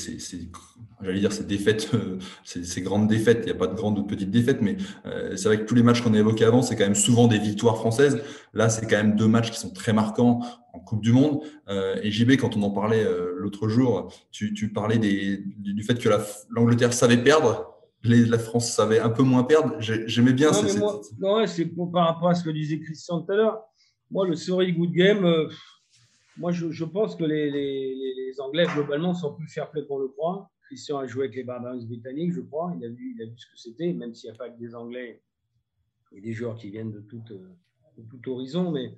j'allais dire ces défaites, euh, ces, grandes défaites. Il n'y a pas de grandes ou de petites défaites, mais euh, c'est vrai que tous les matchs qu'on a évoqués avant, c'est quand même souvent des victoires françaises. Là, c'est quand même deux matchs qui sont très marquants en Coupe du Monde. Euh, et JB, quand on en parlait l'autre jour, tu, parlais du fait que l'Angleterre savait perdre. la France savait un peu moins perdre. J'aimais bien. Non, c'est par rapport à ce que disait Christian tout à l'heure. Moi, le sorry good game moi, je, pense que les, Anglais, globalement, sont plus fair play qu'on le croit. Christian a joué avec les Barbarians britanniques, je crois. Il a vu, il a vu ce que c'était, même s'il n'y a pas que des Anglais et des joueurs qui viennent de tout, euh, tout horizon. Mais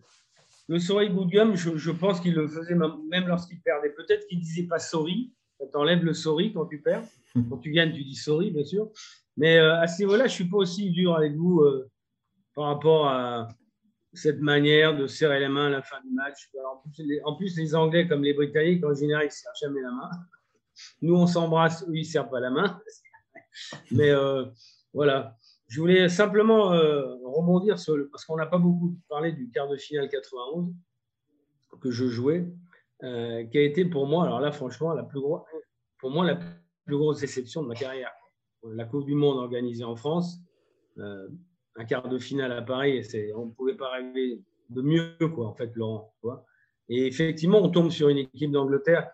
le sorry good je, pense qu'il le faisait même, lorsqu'il perdait. Peut-être qu'il ne disait pas sorry. Tu enlèves le sorry quand tu perds. Quand tu gagnes, tu dis sorry, bien sûr. Mais euh, à ce niveau-là, je ne suis pas aussi dur avec vous euh, par rapport à, cette manière de serrer les mains à la fin du match. En plus, les, Anglais, comme les Britanniques, en général, ils ne serrent jamais la main. Nous, on s'embrasse, eux, ils ne serrent pas la main. Mais euh, voilà. Je voulais simplement euh, rebondir sur le, parce qu'on n'a pas beaucoup parlé du quart de finale 91 que je jouais, euh, qui a été pour moi, alors là, franchement, la plus grosse, pour moi, la plus grosse déception de ma carrière. La Coupe du Monde organisée en France, un quart de finale à Paris, on ne pouvait pas rêver de mieux, quoi, en fait, Laurent. Et effectivement, on tombe sur une équipe d'Angleterre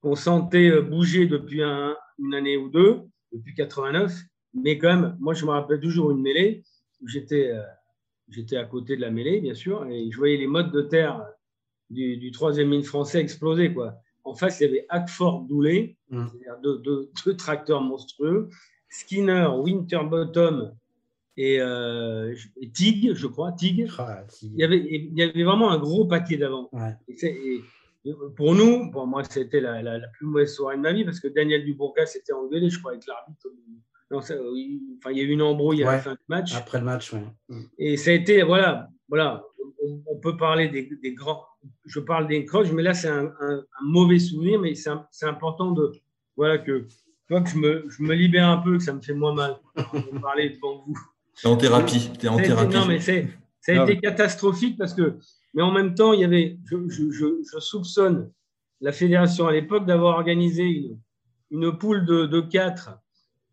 qu'on sentait euh, bouger depuis une année ou deux, depuis 89. Mais quand même, moi, je me rappelle toujours une mêlée où j'étais, euh, à côté de la mêlée, bien sûr, et je voyais les modes de terre du, troisième mine français exploser. Quoi. En face, il y avait Hackford Doulé, mmh. c'est-à-dire deux, tracteurs monstrueux, Skinner, Winterbottom et, euh, Tig, je crois, Tig. Ah, il, y avait, il y avait vraiment un gros paquet d'avant. Et, pour nous, pour moi, c'était la, la, plus mauvaise soirée de ma vie parce que Daniel Dubourga s'était engueulé, je crois, avec l'arbitre. enfin, il y a eu une embrouille à la fin du match. Après le match, oui. Et ça a été, voilà, voilà on, peut parler des, des, grands. Je parle des croches, mais là, c'est un, un, mauvais souvenir, mais c'est important de, voilà, que, que je me, je me libère un peu, que ça me fait moins mal de parler devant vous. T'es en thérapie. Es en thérapie. Non, mais ça a été catastrophique parce que, mais en même temps, il y avait, je, je, je, soupçonne la fédération à l'époque d'avoir organisé une, une, poule de, de 4,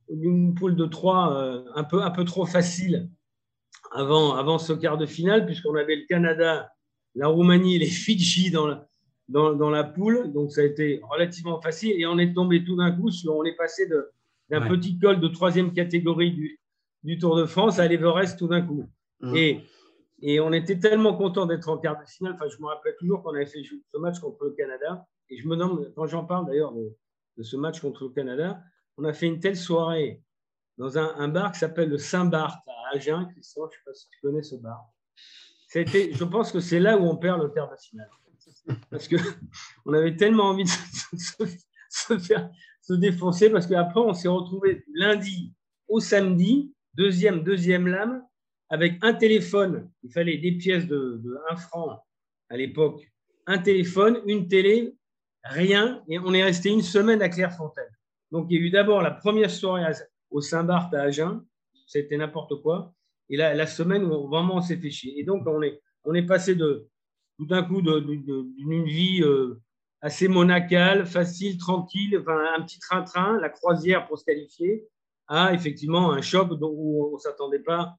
une poule de 3 euh, un, peu, un peu trop facile avant, avant ce quart de finale, puisqu'on avait le Canada, la Roumanie et les Fidji dans la, dans, dans, la poule. Donc, ça a été relativement facile. Et on est tombé tout d'un coup sur, on est passé d'un petit col de troisième catégorie du, du Tour de France à l'Everest tout d'un coup. Mmh. Et, et on était tellement content d'être en quart de finale. Enfin, je me rappelle toujours qu'on avait fait ce match contre le Canada. Et je me demande, quand j'en parle d'ailleurs de, ce match contre le Canada, on a fait une telle soirée dans un, bar qui s'appelle le Saint-Barth à Agen. Je ne sais pas si tu connais ce bar. C'était, je pense que c'est là où on perd le quart de finale. Parce qu'on avait tellement envie de se, faire se défoncer parce qu'après, on s'est retrouvé lundi au samedi deuxième, deuxième lame, avec un téléphone. Il fallait des pièces de, 1 franc à l'époque. Un téléphone, une télé, rien. Et on est resté une semaine à Clairefontaine. Donc, il y a eu d'abord la première soirée au Saint-Barth à Agen. C'était n'importe quoi. Et là, la semaine où vraiment on s'est fait chier. Et donc, on est, passé de, tout d'un coup d'une vie euh, assez monacale, facile, tranquille, un petit train-train, la croisière pour se qualifier, à effectivement un choc où on s'attendait pas,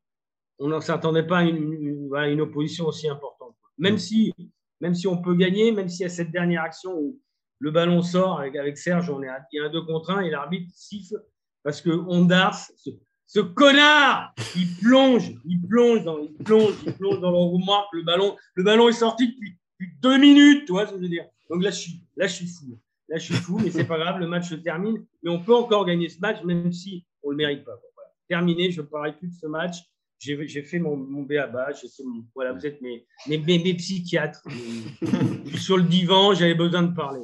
on ne s'attendait pas à une, une, opposition aussi importante. Même mm. si, même si on peut gagner, même s'il y a cette dernière action où le ballon sort avec, avec Serge, on est à, il y a un 2 contre 1 et l'arbitre siffle parce que Ondars, ce, ce, connard, il plonge, il plonge dans, il plonge, il plonge dans. Le ballon, le ballon est sorti depuis, deux minutes, tu vois ce que je veux dire. Donc là, je suis, là, je suis fou. Là, je suis fou, mais c'est pas grave, le match se termine. Mais on peut encore gagner ce match, même si on ne le mérite pas. Terminé, je ne parlerai plus de ce match. J'ai fait mon, mon BABA, voilà, vous êtes mes, mes, mes, psychiatres. sur le divan, j'avais besoin de parler.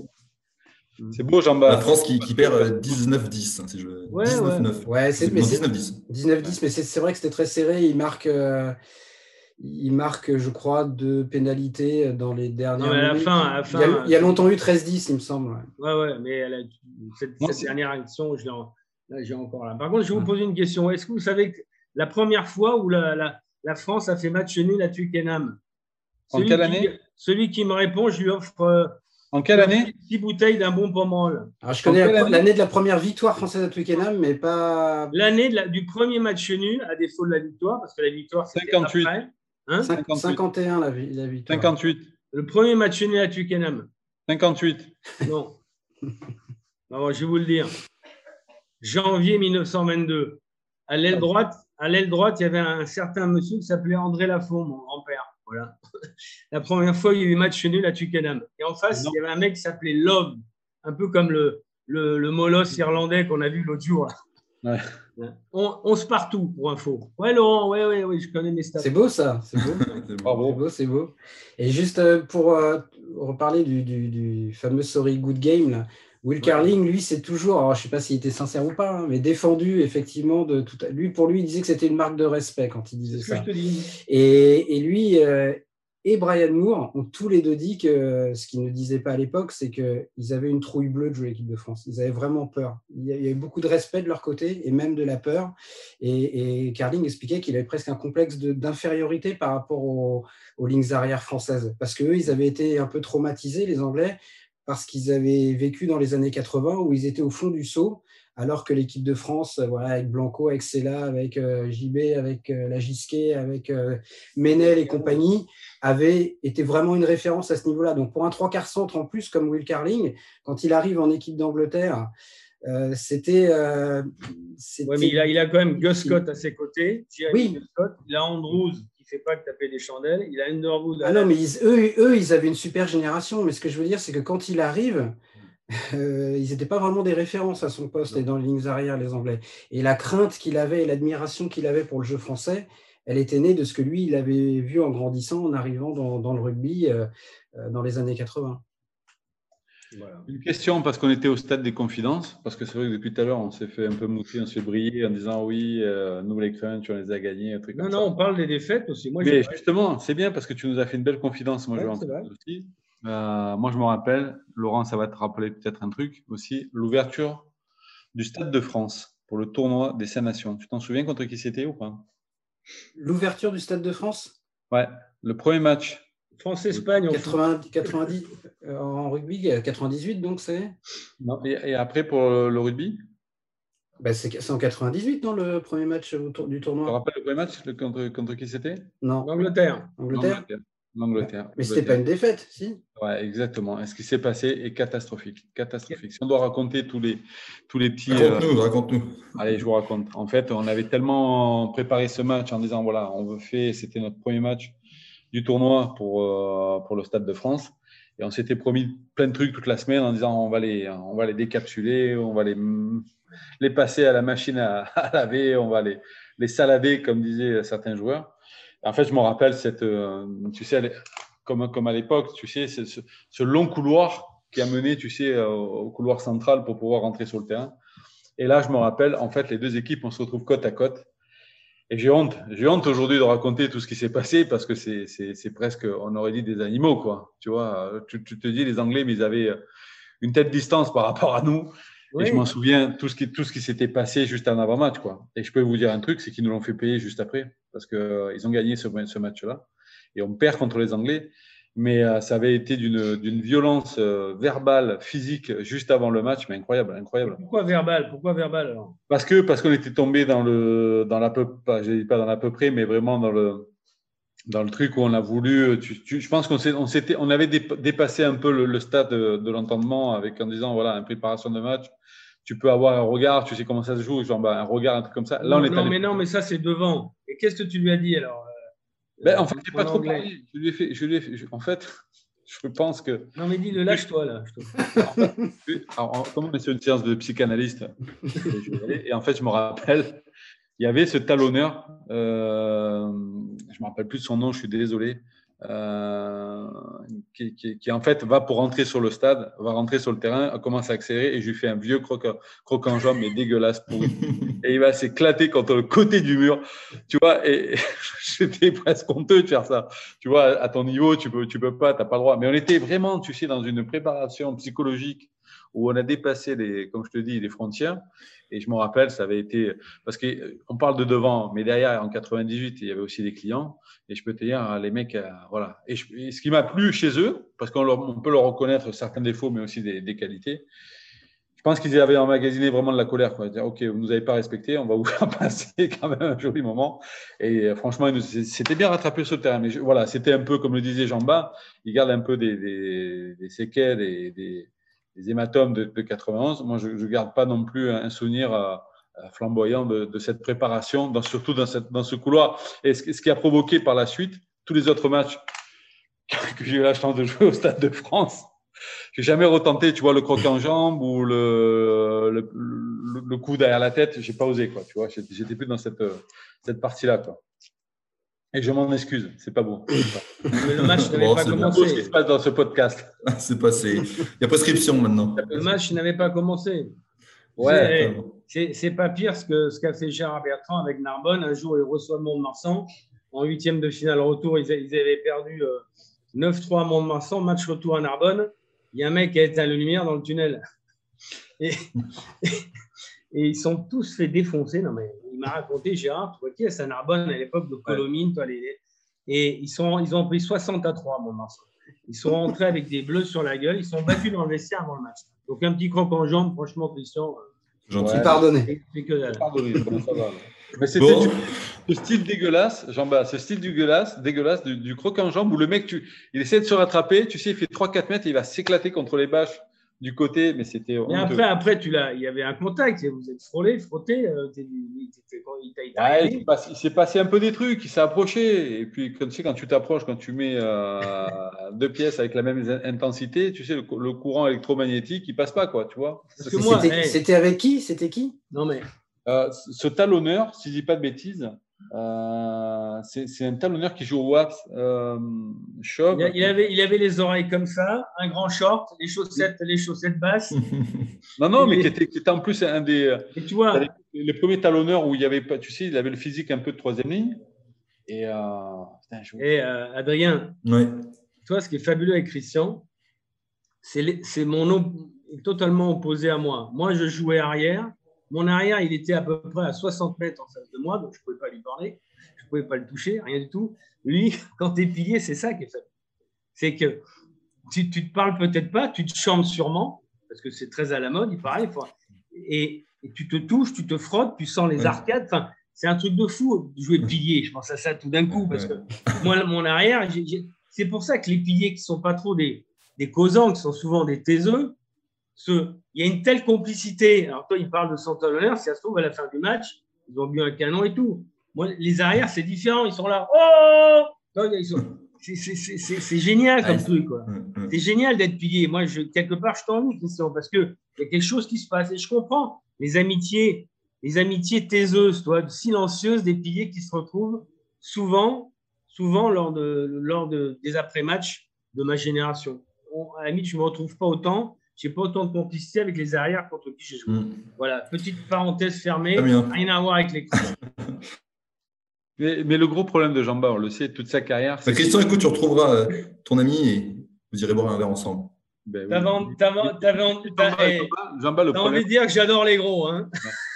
C'est beau, Jean-Baptiste. La France qui, qui perd 19-10. Hein, je... ouais, 19-9. Ouais, c'est 19-10. 19-10, mais c'est vrai que c'était très serré. Il marque, euh, il marque, je crois, deux pénalités dans les dernières. Non, à la fin, à la fin, il, y a, il y a longtemps eu 13-10, il me semble. Ouais, ouais, mais a, cette, cette dernière action, je l'ai j'ai encore là. Par contre, je vais vous poser une question. Est-ce que vous savez que la première fois où la, la, France a fait match nul à Twickenham En quelle année Celui qui me répond, je lui offre. Euh, en quelle année Une bouteille d'un bon pommel. Alors, je connais l'année de la première victoire française à Twickenham, mais pas. L'année du premier match nul, à défaut de la victoire, parce que la victoire, c'était 58. Après, hein 51, la, la, victoire. 58. Le premier match nul à Twickenham. 58. Non. je vais vous le dire janvier 1922. À l'aile droite, à l'aile droite, il y avait un certain monsieur qui s'appelait André Lafont, mon grand-père. Voilà. La première fois, il y a eu match nul à Twickenham. Et en face, il y avait un mec qui s'appelait Love, un peu comme le, le, le molosse irlandais qu'on a vu l'autre jour. Ouais. On, on, se partout pour info. Ouais, Laurent, ouais, ouais, ouais, je connais mes stats. C'est beau ça, c'est beau. c'est beau, c'est beau. Et juste euh, pour euh, reparler du, du, du, fameux Sorry Good Game, là, Will Carling, lui, c'est toujours, alors, je ne sais pas s'il était sincère ou pas, hein, mais défendu effectivement de tout. Lui, pour lui, il disait que c'était une marque de respect quand il disait ça. Et, et, lui, euh, et Brian Moore ont tous les deux dit que ce qu'ils ne disaient pas à l'époque, c'est qu'ils avaient une trouille bleue de jouer l'équipe de France. Ils avaient vraiment peur. Il y avait beaucoup de respect de leur côté et même de la peur. Et, Carling expliquait qu'il avait presque un complexe d'infériorité par rapport aux, aux, lignes arrière françaises. Parce qu'eux, ils avaient été un peu traumatisés, les Anglais, parce qu'ils avaient vécu dans les années 80 où ils étaient au fond du saut alors que l'équipe de France, euh, voilà, avec Blanco, avec Sella, avec euh, JB, avec euh, Lagisquet, avec Menel et compagnie, avait été vraiment une référence à ce niveau-là. Donc pour un trois quarts centre en plus comme Will Carling, quand il arrive en équipe d'Angleterre, c'était. ouais, mais il a, il a, quand même Gus Scott à ses côtés. Oui. Scott, il a Andrews pas que taper des chandelles. Il a Underwood. Ah non, mais eux, eux, ils avaient une super génération. Mais ce que je veux dire, c'est que quand il arrive, euh, ils n'étaient pas vraiment des références à son poste et dans les lignes arrière, les Anglais. Et la crainte qu'il avait et l'admiration qu'il avait pour le jeu français, elle était née de ce que lui, il avait vu en grandissant, en arrivant dans, le rugby euh, euh, dans les années 80. Une question, parce qu'on était au stade des confidences, parce que c'est vrai que depuis tout à l'heure, on s'est fait un peu mousser, on s'est briller en disant oui, nous les crunch, on les a gagnés, un truc non, non, on parle des défaites aussi. Moi, Mais justement, c'est bien parce que tu nous as fait une belle confidence. Moi, je vais aussi. Euh, moi, je me rappelle, Laurent, ça va te rappeler peut-être un truc aussi, l'ouverture du Stade de France pour le tournoi des Cinq Nations. Tu t'en souviens contre qui c'était ou pas? L'ouverture du Stade de France? Ouais, le premier match. France-Espagne. 90, euh, en rugby, 98 donc c'est et, après pour le rugby? Ben, C'est en 98 non le premier match du tournoi. Tu te rappelles le premier match contre, contre qui c'était? Non. L'Angleterre. Angleterre. L'Angleterre. Mais ce n'était pas une défaite, si Ouais, exactement. ce qui s'est passé est catastrophique. Catastrophique. Si on doit raconter tous les, tous les petits. Raconte-nous, euh, raconte-nous. Allez, je vous raconte. En fait, on avait tellement préparé ce match en disant voilà, on veut faire, c'était notre premier match du tournoi pour, euh, pour le Stade de France. Et on s'était promis plein de trucs toute la semaine en disant on va les, on va les décapsuler, on va les, les passer à la machine à, laver, on va les, les salader, comme disaient certains joueurs. En fait, je me rappelle cette, euh, tu sais, comme, comme à l'époque, tu sais, ce, ce, long couloir qui a mené, tu sais, au couloir central pour pouvoir rentrer sur le terrain. Et là, je me rappelle, en fait, les deux équipes, on se retrouve côte à côte. Et j'ai honte, j'ai honte aujourd'hui de raconter tout ce qui s'est passé parce que c'est presque, on aurait dit des animaux, quoi. Tu vois, tu, tu, te dis, les Anglais, mais ils avaient une telle distance par rapport à nous. Et je m'en souviens, tout ce qui, tout ce qui s'était passé juste en avant-match, quoi. Et je peux vous dire un truc, c'est qu'ils nous l'ont fait payer juste après parce qu'ils euh, ont gagné ce, ce match-là. Et on perd contre les Anglais. Mais euh, ça avait été d'une violence euh, verbale, physique, juste avant le match, mais incroyable, incroyable. Pourquoi verbal Pourquoi verbal alors? Parce que parce qu'on était tombé dans le dans la peu, pas, je dis pas dans l'à peu près, mais vraiment dans le dans le truc où on a voulu. Tu, je pense qu'on on s'était, on avait dépassé un peu le, stade de, de l'entendement avec en disant voilà, une préparation de match tu peux avoir un regard, tu sais comment ça se joue, genre bah, un regard, un truc comme ça. Là, on est non, mais non, mais ça, c'est devant. Et qu'est-ce que tu lui as dit alors euh, ben, En fait, je pas trop parlé. Je lui ai fait, je lui ai fait, en fait, je pense que. Non, mais dis-le, lâche-toi là. alors, comme on est sur une séance de psychanalyste, et en fait, je me rappelle, il y avait ce talonneur, euh, je ne me rappelle plus de son nom, je suis désolé. Euh, qui, qui, en fait va pour rentrer sur le stade, va rentrer sur le terrain, commence à accélérer et je lui fais un vieux croc, croc en jambe mais dégueulasse pourri. et il va s'éclater contre le côté du mur, tu vois. Et, j'étais presque honteux de faire ça. Tu vois, à ton niveau, tu peux, tu peux pas, t'as pas le droit. Mais on était vraiment, tu sais, dans une préparation psychologique où on a dépassé les, comme je te dis, les frontières. Et je me rappelle, ça avait été parce qu'on parle de devant, mais derrière, en 98, il y avait aussi des clients. Et je peux te dire, les mecs, euh, voilà. Et, ce qui m'a plu chez eux, parce qu'on peut leur reconnaître certains défauts, mais aussi des, qualités. Je pense qu'ils avaient emmagasiné vraiment de la colère, quoi. Dire, ok, vous nous avez pas respecté, on va vous faire passer quand même un joli moment. Et euh, franchement, c'était bien rattrapé sur le terrain. Mais voilà, c'était un peu comme le disait Jean-Bas, il garde un peu des, des séquelles et des les hématomes de, 91, moi, je ne garde pas non plus un souvenir euh, euh, flamboyant de, cette préparation, surtout dans, ce couloir. Et ce, qui a provoqué par la suite tous les autres matchs que j'ai eu la chance de jouer au Stade de France. J'ai jamais retenté, tu vois, le croc en jambe ou le, coup derrière la tête. J'ai pas osé, quoi. Tu vois, j'étais plus dans cette, cette partie-là, quoi. Et je m'en excuse, c'est pas bon. Mais le match n'avait Bon, pas. C'est ce qui commencé. se passe dans ce podcast. C'est passé. Il y a prescription maintenant. Le match n'avait pas commencé. Ouais. C'est- pas pire ce que ce qu'a fait Gérard Bertrand avec Narbonne. Un jour, il reçoit Mont-de-Marsan. En huitième de finale retour, ils, avaient perdu euh, 9-3 à Mont-de-Marsan. Match retour à Narbonne. Il y a un mec qui a éteint la lumière dans le tunnel. Et, et ils sont tous fait défoncer. Non, mais m'a raconté, Gérard, toi qui es à Narbonne à l'époque de Colomine, toi, les, et ils, sont, ils ont pris 60 à 3 à Mont-de-Marsan. Ils sont rentrés avec des bleus sur la gueule. Ils sont battus dans le vestiaire avant le match. Donc un petit croc en jambe, franchement, Christian, Gentil. Ouais. Pardonné. c'est- c'est que dalle. Pardonnez, bon, ça va. Mais c'était Bon. du- ce style dégueulasse, Jean-Bas, ce style dégueulasse, dégueulasse du, du croc en jambe où le mec, tu, il essaie de se rattraper, tu sais, il fait 3-4 mètres et il va s'éclater contre les bâches du côté, mais c'était. Mais après, après tu l'as, il y avait un contact. Vous êtes frôlé, frotté. euh, il Ouais, s'est passé- il s'est passé un peu des trucs, il s'est approché. Et puis, quand tu sais, quand tu t'approches, quand tu mets euh, deux pièces avec la même intensité, tu sais, le, cou- le courant électromagnétique, il passe pas, quoi, tu vois. Parce que moi, C'était hey, c'était avec qui? C'était qui? Non mais Euh, ce talonneur, si je dis pas de bêtises, euh, c'est un talonneur qui joue au WAPS euh, il, avait, il avait les oreilles comme ça, un grand short, les chaussettes, les chaussettes basses. Non, non, mais qui était, qui était en plus un des Et tu vois, les premiers talonneurs où il y avait pas, tu sais, il avait le physique un peu de troisième ligne. Et euh, putain, je- et euh, Adrien, Ouais. toi, ce qui est fabuleux avec Christian, c'est mon op- totalement opposé à moi. Moi, je jouais arrière. Mon arrière, il était à peu près à 60 mètres en face de moi, donc je ne pouvais pas lui parler, je ne pouvais pas le toucher, rien du tout. Lui, quand tu es pilier, c'est ça qui est fait. C'est que tu, tu te parles peut-être pas, tu te chantes sûrement, parce que c'est très à la mode, il paraît. Et, et tu te touches, tu te frottes, tu sens les Ouais. arcades. Enfin, c'est un truc de fou de jouer pilier. Je pense à ça tout d'un coup, parce que moi, mon arrière, c'est pour ça que les piliers qui ne sont pas trop des, des causants, qui sont souvent des taiseux, ce- il y a une telle complicité. Alors, toi, il parle de talonneur, si ça se trouve, à la fin du match, ils ont bu un canon et tout. Moi, les arrières, c'est différent. Ils sont là. Oh c'est- génial comme Ouais. truc. C'est génial d'être pilier. Moi, je, quelque part, je t'envie, Christian, parce qu'il y a quelque chose qui se passe. Et je comprends les amitiés, les amitiés taiseuses, toi, silencieuses des piliers qui se retrouvent souvent, souvent lors, de, lors de, des après-matchs de ma génération. On- à la limite, je ne me retrouve pas autant. Je n'ai pas autant de complicité avec les arrières contre qui j'ai joué. Mm. Voilà, petite parenthèse fermée. Bien. Rien à voir avec les Mais, mais le gros problème de Jean-Bas, on le sait, toute sa carrière. Bah, c'est- Christian, écoute, tu retrouveras euh, ton ami et vous irez boire un verre ensemble. Ben oui. T'avais envie de dire que j'adore les gros. Hein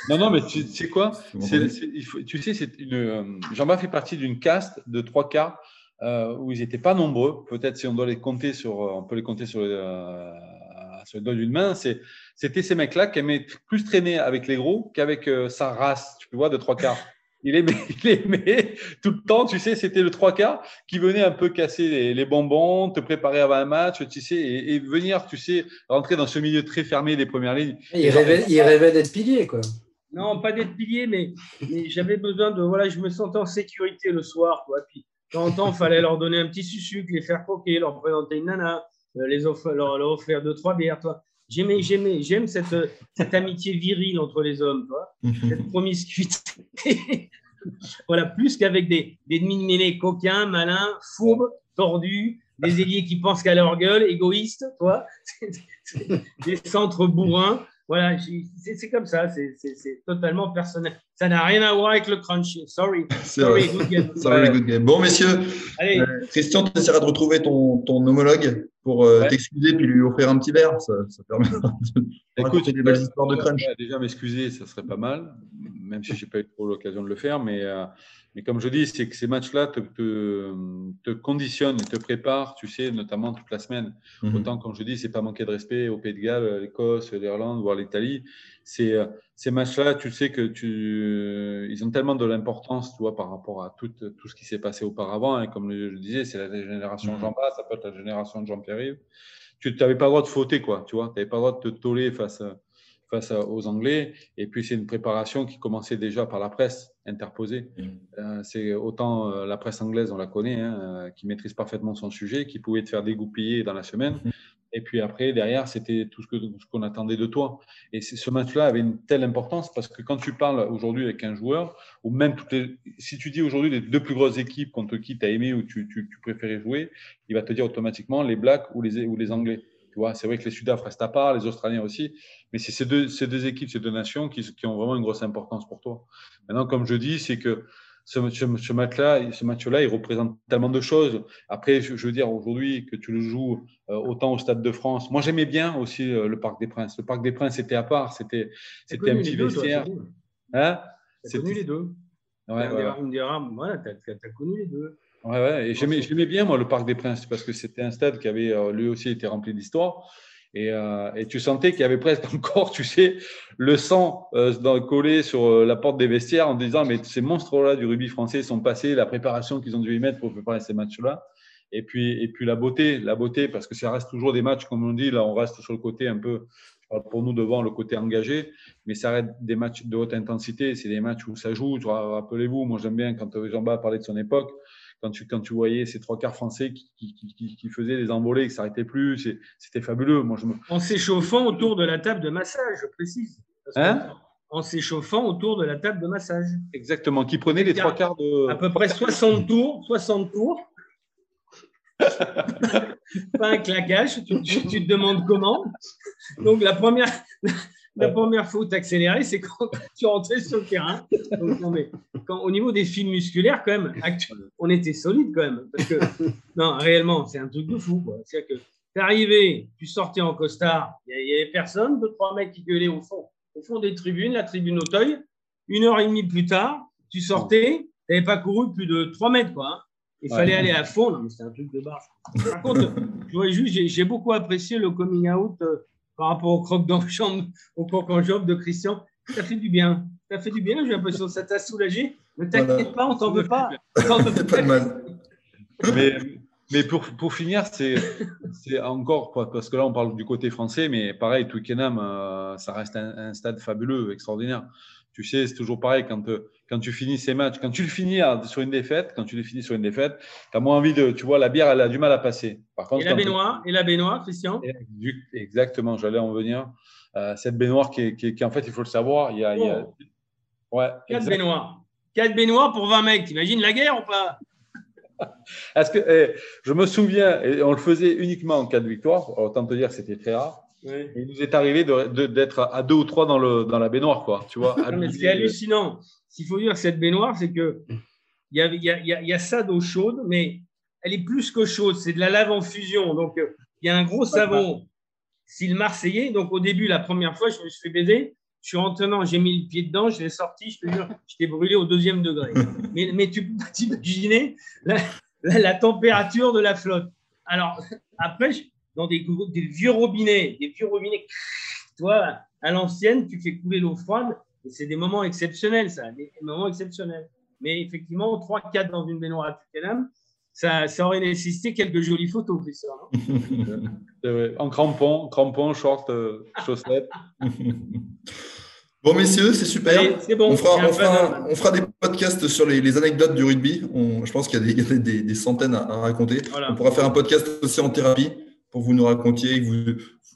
Non, non, mais tu tu sais quoi? Il faut- Tu sais, c'est une. euh, Jean-Bas fait partie d'une caste de trois quarts euh, où ils n'étaient pas nombreux. Peut-être si on doit les compter sur, euh, on peut les compter sur, euh, sur le doigt d'une main. C'était ces mecs-là qui aimaient plus traîner avec les gros qu'avec euh, sa race, tu vois, de trois quarts. Il aimait, il aimait tout le temps, tu sais, c'était le trois quarts qui venait un peu casser les, les bonbons, te préparer avant un match, tu sais, et, et venir, tu sais, rentrer dans ce milieu très fermé des premières lignes. Il rêvait, il rêvait d'être pilier, quoi. Non, pas d'être pilier, mais, mais j'avais besoin de. Voilà, je me sentais en sécurité le soir. Quoi. Puis, de temps en temps, il fallait leur donner un petit sucuk, les faire croquer, leur présenter une nana, les offrir, leur, leur offrir deux, trois bières. Toi. J'aimais, j'aimais, j'aime cette, cette amitié virile entre les hommes, toi. cette promiscuité. voilà, plus qu'avec des, des demi-mêlés coquins, malins, fourbes, tordus, des ailiers qui pensent qu'à leur gueule, égoïstes, toi. des centres bourrins. Voilà, c'est c'est comme ça, c'est- c'est c'est totalement personnel. Ça n'a rien à voir avec le crunch. Sorry. C'est Sorry, good game. Sorry, good game. Bon, messieurs, Allez, euh, Christian, tu essaieras de retrouver ton, ton homologue pour euh, Ouais. t'excuser puis lui offrir un petit verre. Ça, ça permettra de raconter des belles histoires de crunch. déjà m'excuser, ça serait pas mal, même si j'ai pas eu trop l'occasion de le faire. Mais, euh, mais comme je dis, c'est que ces matchs-là te, te, te conditionnent et te préparent, tu sais, notamment toute la semaine. Mhm. Autant, comme je dis, c'est pas manquer de respect au Pays de Galles, l'Écosse, l'Irlande, voire l'Italie. Euh, ces matchs-là, tu sais que tu, ils ont tellement de l'importance, tu vois, par rapport à tout, tout ce qui s'est passé auparavant. Et comme je le disais, c'est la génération Mhm. Jean Bas, ça peut être la génération de Jean-Pierre. Tu n'avais pas le droit de fauter, quoi, tu vois. Tu n'avais pas le droit de te toller face, face aux Anglais. Et puis, c'est une préparation qui commençait déjà par la presse interposée. Mhm. Euh, c'est autant euh, la presse anglaise, on la connaît, hein, euh, qui maîtrise parfaitement son sujet, qui pouvait te faire dégoupiller dans la semaine. Mhm. Et puis après, derrière, c'était tout ce qu'on attendait de toi. Et ce match-là avait une telle importance parce que quand tu parles aujourd'hui avec un joueur, ou même toutes les, si tu dis aujourd'hui les deux plus grosses équipes contre qui tu as aimé ou tu, préférais jouer, il va te dire automatiquement les Blacks ou les, Anglais. Tu vois, c'est vrai que les Sud-Africains restent à part, les Australiens aussi, mais c'est ces deux, équipes, ces deux nations qui ont vraiment une grosse importance pour toi. Maintenant, comme je dis, c'est que ce, ce, match-là, ce match-là, il représente tellement de choses. Après, je, je veux dire aujourd'hui que tu le joues euh, autant au Stade de France. Moi, j'aimais bien aussi euh, le Parc des Princes. Le Parc des Princes, c'était à part, c'était, c'était un petit vestiaire. Hein? T'as connu les deux. Ouais, ouais. Une des rares, voilà, t'as, as connu les deux. Ouais, ouais. Et j'aimais, j'aimais bien moi le Parc des Princes parce que c'était un stade qui avait euh, lui aussi été rempli d'histoire. Et, euh, et, tu sentais qu'il y avait presque encore, tu sais, le sang euh, collé sur euh, la porte des vestiaires en disant mais ces monstres-là du rugby français sont passés, la préparation qu'ils ont dû y mettre pour préparer ces matchs-là. Et puis, et puis la beauté, la beauté, parce que ça reste toujours des matchs, comme on dit, là on reste sur le côté un peu, pour nous devant le côté engagé, mais ça reste des matchs de haute intensité, c'est des matchs où ça joue. Rappelez-vous, moi j'aime bien quand Jean-Baptiste parlait de son époque, quand tu, quand tu voyais ces trois quarts français qui, qui, qui, qui faisaient des envolées, qui ne s'arrêtaient plus, c'était fabuleux. Moi, je me... En s'échauffant autour de la table de massage, je précise. Hein en s'échauffant autour de la table de massage. Exactement, qui prenait les trois quarts de. À peu près 60 tours, 60 tours. pas un claquage, tu, tu, tu, te demandes comment. Donc la première, la première faute accélérée, c'est quand tu rentrais sur le terrain. Donc, non, mais quand, au niveau des fils musculaires, quand même, on était solide quand même. Parce que, non, réellement, c'est un truc de fou. C'est-à-dire que tu arrivé, tu sortais en costard, il n'y avait personne, deux, trois mecs qui gueulaient au fond, au fond des tribunes, la tribune Auteuil. Une heure et demie plus tard, tu sortais, tu n'avais pas couru plus de trois mètres. Quoi, hein. Il fallait aller à fond. Non, mais c'est un truc de barre. Par contre, j'ai beaucoup apprécié le coming out. Par rapport au croc jambe, au croc en jambe de Christian. Ça fait du bien. Ça fait du bien, j'ai l'impression que ça t'a soulagé. Ne t'inquiète pas, on t'en veut pas. t'en veut pas de mal. Mais, mais pour, pour finir, c'est encore, parce que là on parle du côté français, mais pareil, Twickenham, euh, ça reste un, un, stade fabuleux, extraordinaire. Tu sais, c'est toujours pareil quand, euh, quand tu finis ces matchs, quand tu le finis sur une défaite, quand tu le finis sur une défaite, tu as moins envie de, tu vois, la bière, elle a du mal à passer. Par contre, et la baignoire, et la baignoire, Christian Exactement, j'allais en venir. Euh, cette baignoire qui, qui, qui, en fait, il faut le savoir, il y a, il y a... Oh. ouais, quatre baignoires. Quatre baignoires pour 20 mecs. T'imagines la guerre ou pas? Est-ce que eh, je me souviens, et on le faisait uniquement en cas de victoire. Autant te dire que c'était très rare. Il nous est arrivé d'être à deux ou trois dans, le, dans la baignoire, quoi. Tu vois. mais ce qui est hallucinant, s'il faut dire cette baignoire, c'est que il y a, y, a, y a, ça d'eau chaude, mais elle est plus que chaude. C'est de la lave en fusion. Donc, euh, il y a un gros savon, le Marseillais. Donc, au début, la première fois, je me suis fait baiser. Je suis rentré, j'ai mis le pied dedans, je l'ai sorti, je te jure, j'étais brûlé au deuxième degré. mais, mais tu peux t'imaginer la, la, la, température de la flotte. Alors, après, dans des, des, vieux robinets, des vieux robinets, toi, à l'ancienne, tu fais couler l'eau froide, et c'est des moments exceptionnels, ça, des moments exceptionnels. Mais effectivement, 3-4 dans une baignoire à Twickenham, ça, ça, aurait nécessité quelques jolies photos, Christian. en crampons, crampons, shorts, euh, chaussettes. Bon, messieurs, c'est super. C'est bon. On fera, on fera, on fera, des podcasts sur les, les anecdotes du rugby. On, je pense qu'il y a des, centaines à, à raconter. Voilà. On pourra faire un podcast aussi en thérapie pour vous nous racontiez, vous,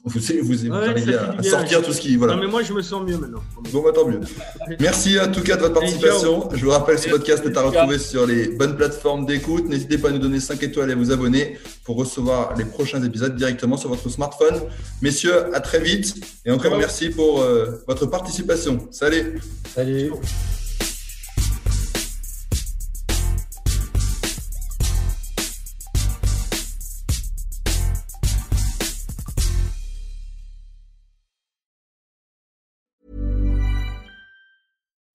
vous, vous, vous ouais, arrivez à, à sortir tout ce qui. Voilà. Non, mais moi, je me sens mieux maintenant. Bon, bah, tant mieux. Merci à tout cas de votre participation. Je vous rappelle, ce podcast est à retrouver sur les bonnes plateformes d'écoute. N'hésitez pas à nous donner 5 étoiles et à vous abonner pour recevoir les prochains épisodes directement sur votre smartphone. Messieurs, à très vite. Et encore merci pour euh, votre participation. Salut. Salut.